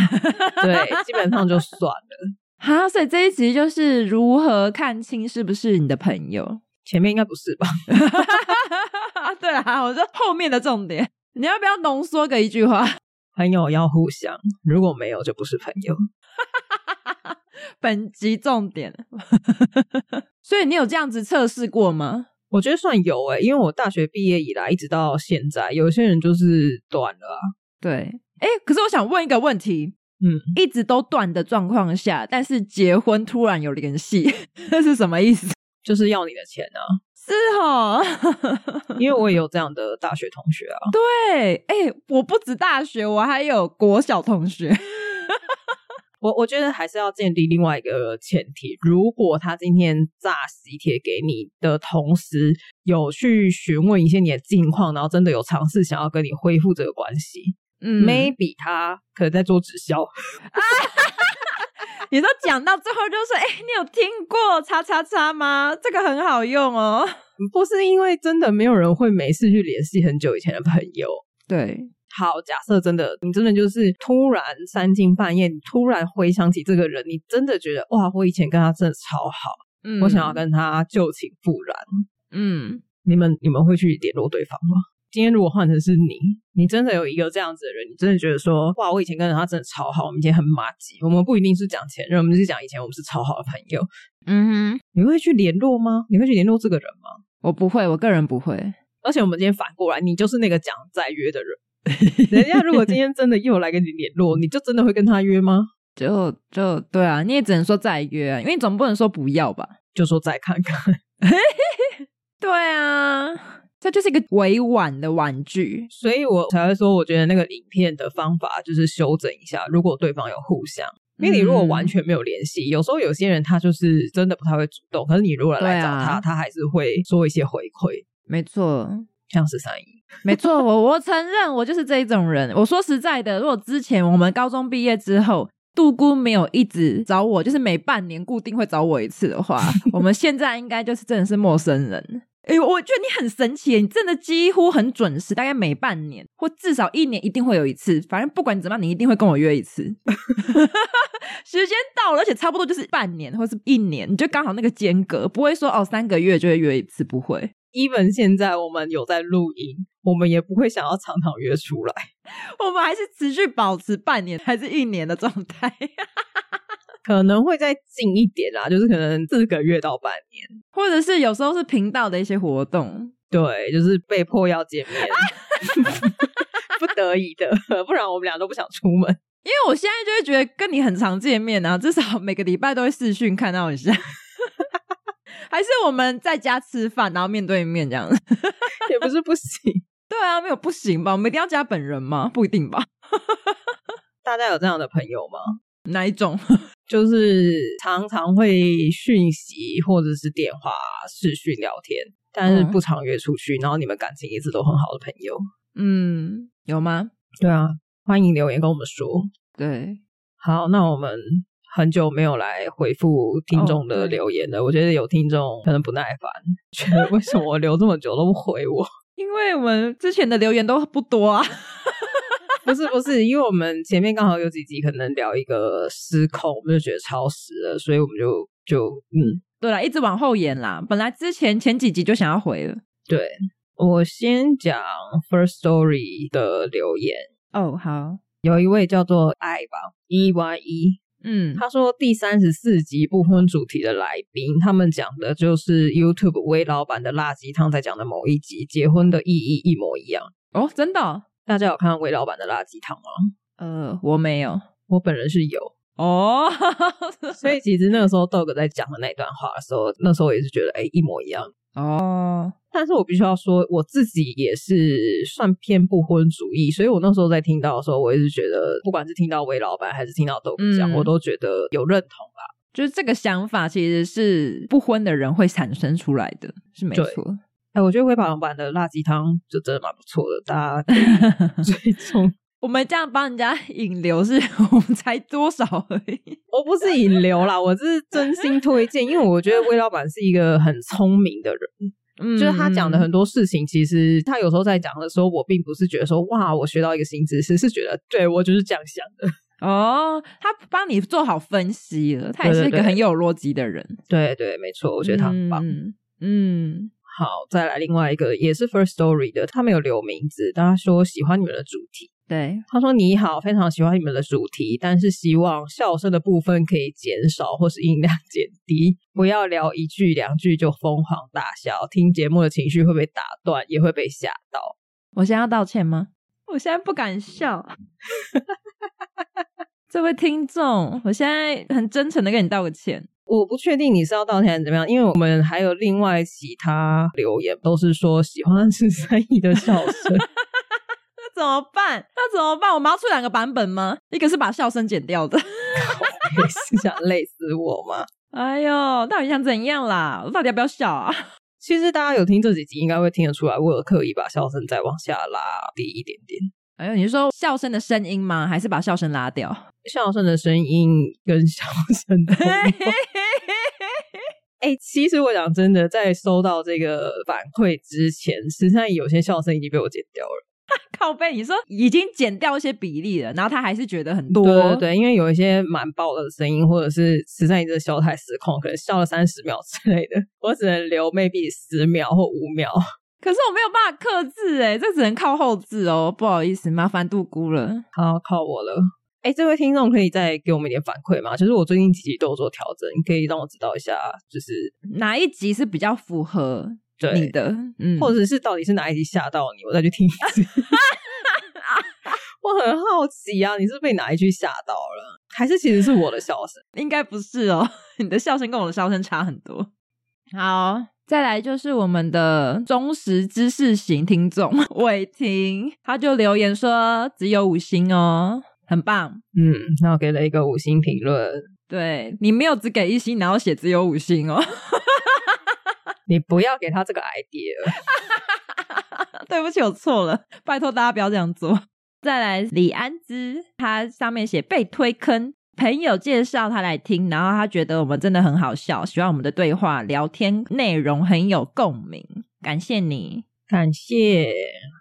[SPEAKER 1] 对，基本上就算了。
[SPEAKER 2] 好，所以这一集就是如何看清是不是你的朋友。
[SPEAKER 1] 前面应该不是吧？
[SPEAKER 2] 对啊，我说后面的重点，你要不要浓缩个一句话？
[SPEAKER 1] 朋友要互相，如果没有就不是朋友。
[SPEAKER 2] 本集重点，所以你有这样子测试过吗？
[SPEAKER 1] 我觉得算有诶、欸，因为我大学毕业以来一直到现在，有些人就是断了啊。
[SPEAKER 2] 对，哎、欸，可是我想问一个问题，
[SPEAKER 1] 嗯，
[SPEAKER 2] 一直都断的状况下，但是结婚突然有联系，那是什么意思？
[SPEAKER 1] 就是要你的钱啊！
[SPEAKER 2] 是哦，
[SPEAKER 1] 因为我也有这样的大学同学啊。
[SPEAKER 2] 对，哎、欸，我不止大学，我还有国小同学。
[SPEAKER 1] 我我觉得还是要建立另外一个前提，如果他今天炸喜帖给你的同时，有去询问一些你的近况，然后真的有尝试想要跟你恢复这个关系，嗯，maybe 他可能在做直销。
[SPEAKER 2] 你都讲到最后就说，哎、欸，你有听过叉叉叉吗？这个很好用哦。
[SPEAKER 1] 不是因为真的没有人会没事去联系很久以前的朋友。
[SPEAKER 2] 对，
[SPEAKER 1] 好，假设真的你真的就是突然三更半夜，你突然回想起这个人，你真的觉得哇，我以前跟他真的超好，嗯，我想要跟他旧情复燃，
[SPEAKER 2] 嗯，
[SPEAKER 1] 你们你们会去联络对方吗？今天如果换成是你，你真的有一个这样子的人，你真的觉得说，哇，我以前跟他真的超好，我们以前很麻吉，我们不一定是讲前任，我们是讲以前我们是超好的朋友。
[SPEAKER 2] 嗯哼，
[SPEAKER 1] 你会去联络吗？你会去联络这个人吗？
[SPEAKER 2] 我不会，我个人不会。
[SPEAKER 1] 而且我们今天反过来，你就是那个讲再约的人。人家如果今天真的又来跟你联络，你就真的会跟他约吗？
[SPEAKER 2] 就就对啊，你也只能说再约啊，因为你总不能说不要吧？
[SPEAKER 1] 就说再看看。
[SPEAKER 2] 对啊。这就是一个委婉的婉拒，
[SPEAKER 1] 所以我才会说，我觉得那个影片的方法就是修整一下。如果对方有互相，因为你如果完全没有联系，嗯、有时候有些人他就是真的不太会主动，可是你如果来找他，啊、他还是会说一些回馈。
[SPEAKER 2] 没错，
[SPEAKER 1] 像是三姨，
[SPEAKER 2] 没错，我我承认我就是这一种人。我说实在的，如果之前我们高中毕业之后，杜姑没有一直找我，就是每半年固定会找我一次的话，我们现在应该就是真的是陌生人。哎、欸，我觉得你很神奇，你真的几乎很准时，大概每半年或至少一年一定会有一次。反正不管怎么样，你一定会跟我约一次。时间到了，而且差不多就是半年或是一年，你就刚好那个间隔，不会说哦三个月就会约一次，不会。
[SPEAKER 1] Even 现在我们有在录音，我们也不会想要常常约出来，
[SPEAKER 2] 我们还是持续保持半年还是一年的状态。
[SPEAKER 1] 可能会再近一点啦，就是可能四个月到半年，
[SPEAKER 2] 或者是有时候是频道的一些活动，
[SPEAKER 1] 对，就是被迫要见面，不得已的，不然我们俩都不想出门。
[SPEAKER 2] 因为我现在就会觉得跟你很常见面啊，至少每个礼拜都会视讯看到一下，还是我们在家吃饭，然后面对面这样子，
[SPEAKER 1] 也不是不行。
[SPEAKER 2] 对啊，没有不行吧？我们一定要加本人吗？不一定吧。
[SPEAKER 1] 大家有这样的朋友吗？
[SPEAKER 2] 哪一种？
[SPEAKER 1] 就是常常会讯息或者是电话视讯聊天，但是不常约出去，然后你们感情一直都很好的朋友，
[SPEAKER 2] 嗯，有吗？
[SPEAKER 1] 对啊，欢迎留言跟我们说。
[SPEAKER 2] 对，
[SPEAKER 1] 好，那我们很久没有来回复听众的留言了，哦、我觉得有听众可能不耐烦，觉得为什么我留这么久都不回我？
[SPEAKER 2] 因为我们之前的留言都不多啊。
[SPEAKER 1] 不是不是，因为我们前面刚好有几集可能聊一个失控，我们就觉得超时了，所以我们就就嗯，
[SPEAKER 2] 对啦，一直往后延啦。本来之前前几集就想要回了。
[SPEAKER 1] 对，我先讲 First Story 的留言
[SPEAKER 2] 哦，好，
[SPEAKER 1] 有一位叫做爱吧 E Y E，
[SPEAKER 2] 嗯，
[SPEAKER 1] 他说第三十四集不婚主题的来宾，他们讲的就是 YouTube 微老板的辣鸡汤在讲的某一集，结婚的意义一模一样
[SPEAKER 2] 哦，真的。
[SPEAKER 1] 大家有看到韦老板的垃圾汤吗？
[SPEAKER 2] 呃，我没有，
[SPEAKER 1] 我本人是有
[SPEAKER 2] 哦。
[SPEAKER 1] 所以其实那个时候豆哥在讲的那段话的时候，那时候也是觉得哎、欸、一模一样
[SPEAKER 2] 哦。
[SPEAKER 1] 但是我必须要说，我自己也是算偏不婚主义，所以我那时候在听到的时候，我也是觉得，不管是听到韦老板还是听到豆哥讲，嗯、我都觉得有认同啦。
[SPEAKER 2] 就是这个想法其实是不婚的人会产生出来的，是没错。
[SPEAKER 1] 哎，我觉得微宝版的辣鸡汤就真的蛮不错的，大家可以追踪。
[SPEAKER 2] 我们这样帮人家引流是，我们才多少而已。
[SPEAKER 1] 我不是引流啦，我是真心推荐，因为我觉得魏老板是一个很聪明的人，嗯，就是他讲的很多事情，其实他有时候在讲的时候，我并不是觉得说哇，我学到一个新知识，是觉得对我就是这样想的。
[SPEAKER 2] 哦，他帮你做好分析了，他也是一个很有逻辑的人。
[SPEAKER 1] 对，对对，没错，我觉得他很棒。
[SPEAKER 2] 嗯。嗯
[SPEAKER 1] 好，再来另外一个也是 First Story 的，他没有留名字，但他说喜欢你们的主题。
[SPEAKER 2] 对，
[SPEAKER 1] 他说你好，非常喜欢你们的主题，但是希望笑声的部分可以减少，或是音量减低，不要聊一句两句就疯狂大笑，听节目的情绪会被打断，也会被吓到。
[SPEAKER 2] 我现在要道歉吗？我现在不敢笑。这位听众，我现在很真诚的跟你道个歉。
[SPEAKER 1] 我不确定你是要道歉还是怎么样，因为我们还有另外其他留言，都是说喜欢是三姨的笑声，
[SPEAKER 2] 那怎么办？那怎么办？我们要出两个版本吗？一个是把笑声剪掉的，
[SPEAKER 1] 是想累死我吗？
[SPEAKER 2] 哎呦，到底想怎样啦？我到底要不要笑啊？
[SPEAKER 1] 其实大家有听这几集，应该会听得出来，我有刻意把笑声再往下拉低一点点。
[SPEAKER 2] 哎呦，你是说笑声的声音吗？还是把笑声拉掉？
[SPEAKER 1] 笑声的声音跟笑声的。哎、欸，其实我讲真的，在收到这个反馈之前，实际上有些笑声已经被我剪掉了。
[SPEAKER 2] 靠背，你说已经剪掉一些比例了，然后他还是觉得很多。
[SPEAKER 1] 对对对，因为有一些蛮爆的声音，或者是实在你这笑太失控，可能笑了三十秒之类的，我只能留 maybe 十秒或五秒。
[SPEAKER 2] 可是我没有办法克制哎，这只能靠后置哦，不好意思，麻烦杜姑了。
[SPEAKER 1] 好，靠我了。哎，这位听众可以再给我们一点反馈吗？就是我最近几集都有做调整，你可以让我知道一下，就是
[SPEAKER 2] 哪一集是比较符合你的，嗯，
[SPEAKER 1] 或者是到底是哪一集吓到你，我再去听一次。我很好奇啊，你是被哪一句吓到了？还是其实是我的笑声？
[SPEAKER 2] 应该不是哦，你的笑声跟我的笑声差很多。好，再来就是我们的忠实知识型听众伟霆，他就留言说只有五星哦。很棒，
[SPEAKER 1] 嗯，然后给了一个五星评论。
[SPEAKER 2] 对，你没有只给一星，然后写只有五星哦。
[SPEAKER 1] 你不要给他这个 idea。
[SPEAKER 2] 对不起，我错了，拜托大家不要这样做。再来，李安之，他上面写被推坑，朋友介绍他来听，然后他觉得我们真的很好笑，喜欢我们的对话聊天内容很有共鸣，感谢你。
[SPEAKER 1] 感谢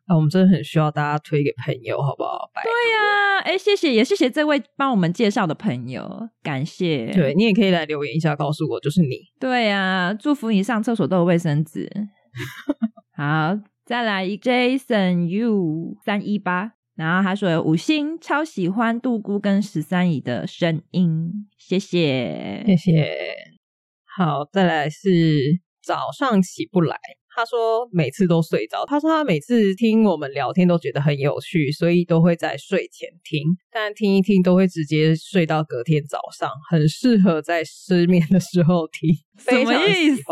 [SPEAKER 1] 啊，我们真的很需要大家推给朋友，好不好？拜。
[SPEAKER 2] 对呀，哎，谢谢，也谢谢这位帮我们介绍的朋友，感谢。
[SPEAKER 1] 对，你也可以来留言一下，告诉我就是你。
[SPEAKER 2] 对呀，祝福你上厕所都有卫生纸。好，再来一 Jason U 三一八，然后他说有五星，超喜欢杜姑跟十三姨的声音，谢谢，
[SPEAKER 1] 谢谢。好，再来是早上起不来。他说每次都睡着。他说他每次听我们聊天都觉得很有趣，所以都会在睡前听，但听一听都会直接睡到隔天早上，很适合在失眠的时候听。
[SPEAKER 2] 什么意思？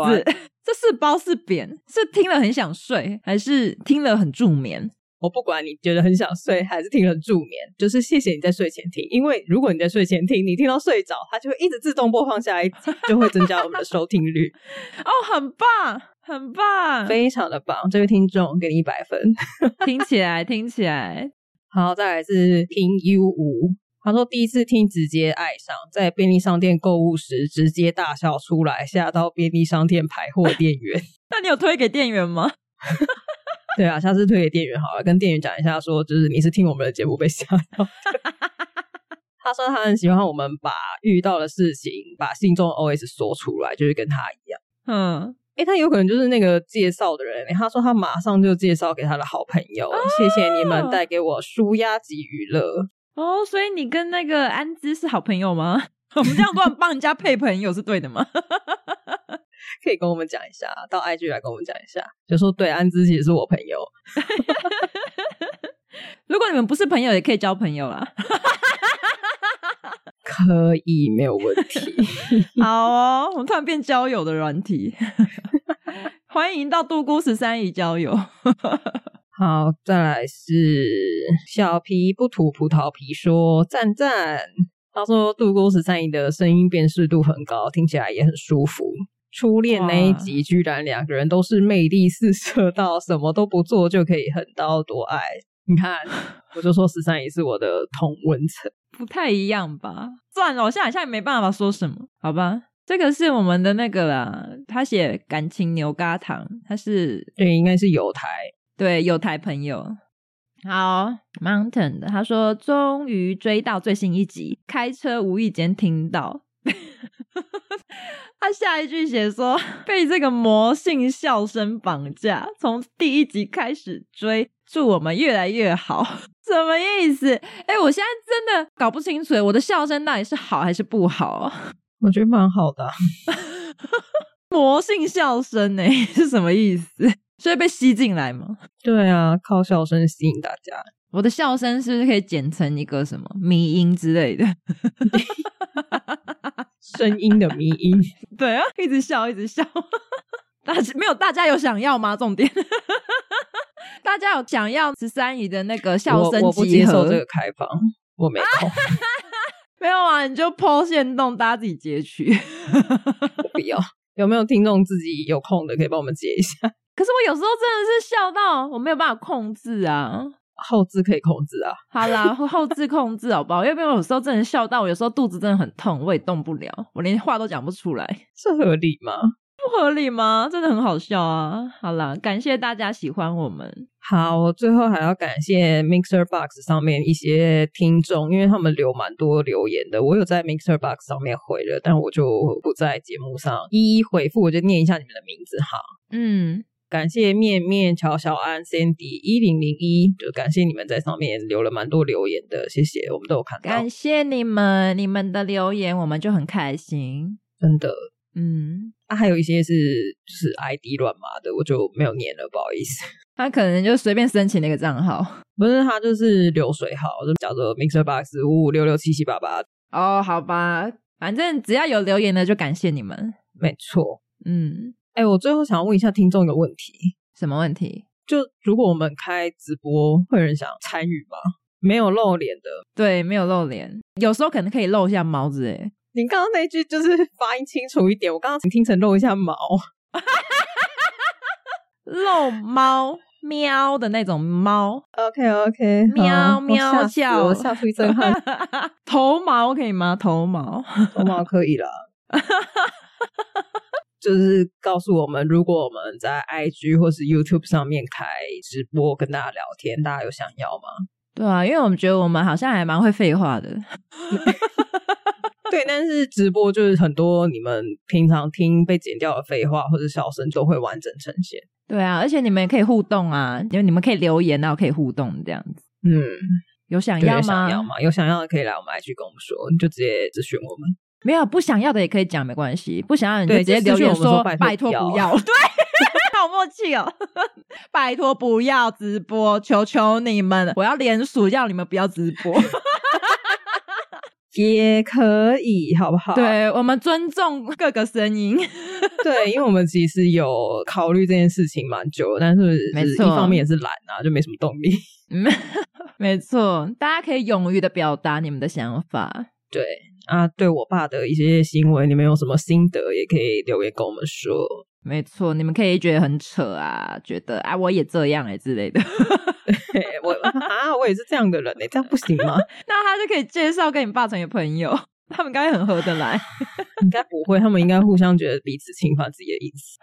[SPEAKER 2] 这是包是扁？是听了很想睡，还是听了很助眠？
[SPEAKER 1] 我不管你觉得很想睡，还是听了助眠，就是谢谢你在睡前听。因为如果你在睡前听，你听到睡着，它就会一直自动播放下一集，就会增加我们的收听率。
[SPEAKER 2] 哦，很棒，很棒，
[SPEAKER 1] 非常的棒！这位听众给你一百分，
[SPEAKER 2] 听起来听起来
[SPEAKER 1] 好。再来是听 U 五，他说第一次听直接爱上，在便利商店购物时直接大笑出来，吓到便利商店排货店员。
[SPEAKER 2] 那你有推给店员吗？
[SPEAKER 1] 对啊，下次推给店员好了，跟店员讲一下说，说就是你是听我们的节目被吓到。他说他很喜欢我们把遇到的事情，把心中的 OS 说出来，就是跟他一样。
[SPEAKER 2] 嗯，
[SPEAKER 1] 诶他有可能就是那个介绍的人。他说他马上就介绍给他的好朋友。哦、谢谢你们带给我舒压及娱乐。
[SPEAKER 2] 哦，所以你跟那个安之是好朋友吗？我们这样乱帮人家配朋友是对的吗？
[SPEAKER 1] 可以跟我们讲一下，到 IG 来跟我们讲一下，就说对安之其实是我朋友。
[SPEAKER 2] 如果你们不是朋友，也可以交朋友啦。
[SPEAKER 1] 可以，没有问题。
[SPEAKER 2] 好哦，我们突然变交友的软体，欢迎到杜姑十三姨交友。
[SPEAKER 1] 好，再来是小皮不吐葡萄皮说赞赞。他说杜姑十三姨的声音辨识度很高，听起来也很舒服。初恋那一集，居然两个人都是魅力四射到什么都不做就可以横刀夺爱。你看，我就说十三姨是我的同温层，
[SPEAKER 2] 不太一样吧？算了，我现在好像也没办法说什么，好吧？这个是我们的那个啦，他写感情牛轧糖，他是
[SPEAKER 1] 对，应该是友台，
[SPEAKER 2] 对，友台朋友。好，Mountain 的，他说终于追到最新一集，开车无意间听到。他下一句写说被这个魔性笑声绑架，从第一集开始追，祝我们越来越好，什么意思？哎、欸，我现在真的搞不清楚，我的笑声到底是好还是不好？
[SPEAKER 1] 我觉得蛮好的，
[SPEAKER 2] 魔性笑声哎，是什么意思？所以被吸进来吗？
[SPEAKER 1] 对啊，靠笑声吸引大家。
[SPEAKER 2] 我的笑声是不是可以剪成一个什么迷音之类的？
[SPEAKER 1] 声音的迷音，
[SPEAKER 2] 对啊，一直笑，一直笑。大家没有，大家有想要吗？重点，大家有想要十三姨的那个笑声集合？
[SPEAKER 1] 我不接受这个开放，我没空。
[SPEAKER 2] 没有啊，你就 po 限动，大家自己截取。
[SPEAKER 1] 不要，有没有听众自己有空的可以帮我们截一下？
[SPEAKER 2] 可是我有时候真的是笑到我没有办法控制啊。
[SPEAKER 1] 后置可以控制啊。
[SPEAKER 2] 好啦，后置控制好不好？因为有时候真的笑到我，有时候肚子真的很痛，我也动不了，我连话都讲不出来，
[SPEAKER 1] 这合理吗？
[SPEAKER 2] 不合理吗？真的很好笑啊！好啦，感谢大家喜欢我们。
[SPEAKER 1] 好，我最后还要感谢 Mixer Box 上面一些听众，因为他们留蛮多留言的，我有在 Mixer Box 上面回了，但我就不在节目上一一回复，我就念一下你们的名字哈。
[SPEAKER 2] 嗯，
[SPEAKER 1] 感谢面面乔小安 Sandy 一零零一，就感谢你们在上面留了蛮多留言的，谢谢，我们都有看到。
[SPEAKER 2] 感谢你们，你们的留言我们就很开心，
[SPEAKER 1] 真的。
[SPEAKER 2] 嗯，
[SPEAKER 1] 啊，还有一些是就是 ID 乱码的，我就没有念了，不好意思。
[SPEAKER 2] 他可能就随便申请了一个账号，
[SPEAKER 1] 不是，他就是流水号，就叫做 Mixer Box 五五六六七七八八。
[SPEAKER 2] 哦，好吧，反正只要有留言的就感谢你们，
[SPEAKER 1] 没错。
[SPEAKER 2] 嗯，
[SPEAKER 1] 哎、欸，我最后想要问一下听众一个问题，
[SPEAKER 2] 什么问题？
[SPEAKER 1] 就如果我们开直播，会有人想参与吗？没有露脸的，
[SPEAKER 2] 对，没有露脸，有时候可能可以露一下毛子，哎。
[SPEAKER 1] 你刚刚那句就是发音清楚一点，我刚刚听成露一下毛，
[SPEAKER 2] 露猫喵的那种猫。
[SPEAKER 1] OK OK，
[SPEAKER 2] 喵喵叫，
[SPEAKER 1] 我吓出一身汗。
[SPEAKER 2] 头毛可以吗？头毛，
[SPEAKER 1] 头毛可以啦。就是告诉我们，如果我们在 IG 或是 YouTube 上面开直播跟大家聊天，大家有想要吗？
[SPEAKER 2] 对啊，因为我们觉得我们好像还蛮会废话的。
[SPEAKER 1] 对，但是直播就是很多你们平常听被剪掉的废话或者笑声都会完整呈现。
[SPEAKER 2] 对啊，而且你们也可以互动啊，因为你们可以留言，然后可以互动这样子。
[SPEAKER 1] 嗯，
[SPEAKER 2] 有想要吗？
[SPEAKER 1] 想要吗？有想要的可以来我们 IG 跟我们说，你就直接咨询我们。
[SPEAKER 2] 没有不想要的也可以讲，没关系。不想要你就直接留言说，拜托不要。对，好默契哦，拜托不要直播，求求你们，我要连署要你们不要直播。
[SPEAKER 1] 也可以，好不好？
[SPEAKER 2] 对，我们尊重各个声音。
[SPEAKER 1] 对，因为我们其实有考虑这件事情蛮久，但是没错，一方面也是懒啊，就没什么动力。
[SPEAKER 2] 嗯，没错，大家可以勇于的表达你们的想法。
[SPEAKER 1] 对啊，对我爸的一些行为，你们有什么心得，也可以留言跟我们说。
[SPEAKER 2] 没错，你们可以觉得很扯啊，觉得啊我也这样哎、欸、之类的。
[SPEAKER 1] 我啊，我也是这样的人哎、欸，这样不行吗？
[SPEAKER 2] 那他就可以介绍跟你爸成为朋友，他们应该很合得来。
[SPEAKER 1] 应该不会，他们应该互相觉得彼此侵犯自己的意思。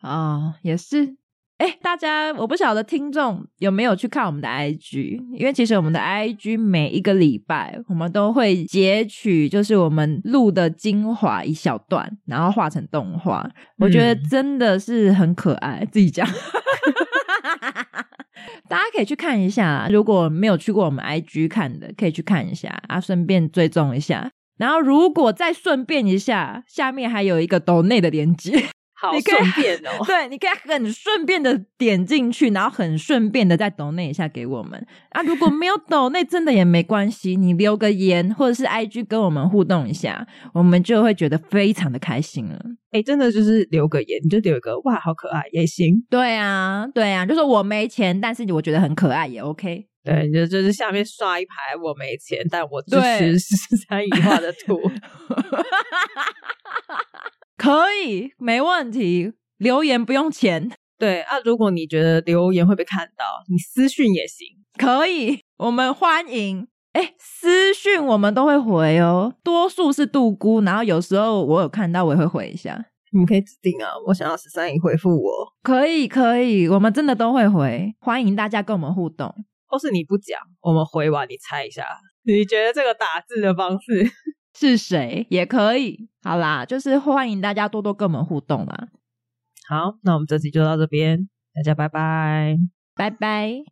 [SPEAKER 2] 啊、哦，也是。哎，大家，我不晓得听众有没有去看我们的 IG，因为其实我们的 IG 每一个礼拜我们都会截取，就是我们录的精华一小段，然后画成动画。嗯、我觉得真的是很可爱，自己讲。大家可以去看一下，如果没有去过我们 IG 看的，可以去看一下啊，顺便追踪一下。然后如果再顺便一下，下面还有一个抖内的连接。
[SPEAKER 1] 好顺便哦，
[SPEAKER 2] 对，你可以很顺便的点进去，然后很顺便的再抖那一下给我们啊。如果没有抖那，真的也没关系，你留个言或者是 IG 跟我们互动一下，我们就会觉得非常的开心了。
[SPEAKER 1] 哎，真的就是留个言，你就留一个哇，好可爱也行。
[SPEAKER 2] 对啊，对啊，就是我没钱，但是我觉得很可爱也 OK。
[SPEAKER 1] 对，就就是下面刷一排我没钱，但我支持十三姨画的图。
[SPEAKER 2] 可以，没问题。留言不用钱。
[SPEAKER 1] 对啊，如果你觉得留言会被看到，你私讯也行，
[SPEAKER 2] 可以，我们欢迎。哎，私讯我们都会回哦，多数是杜姑，然后有时候我有看到，我也会回一下。
[SPEAKER 1] 你们可以指定啊，我想要十三姨回复我。
[SPEAKER 2] 可以，可以，我们真的都会回，欢迎大家跟我们互动。
[SPEAKER 1] 或是你不讲，我们回完你猜一下，你觉得这个打字的方式？
[SPEAKER 2] 是谁也可以，好啦，就是欢迎大家多多跟我们互动啦。
[SPEAKER 1] 好，那我们这期就到这边，大家拜拜，
[SPEAKER 2] 拜拜。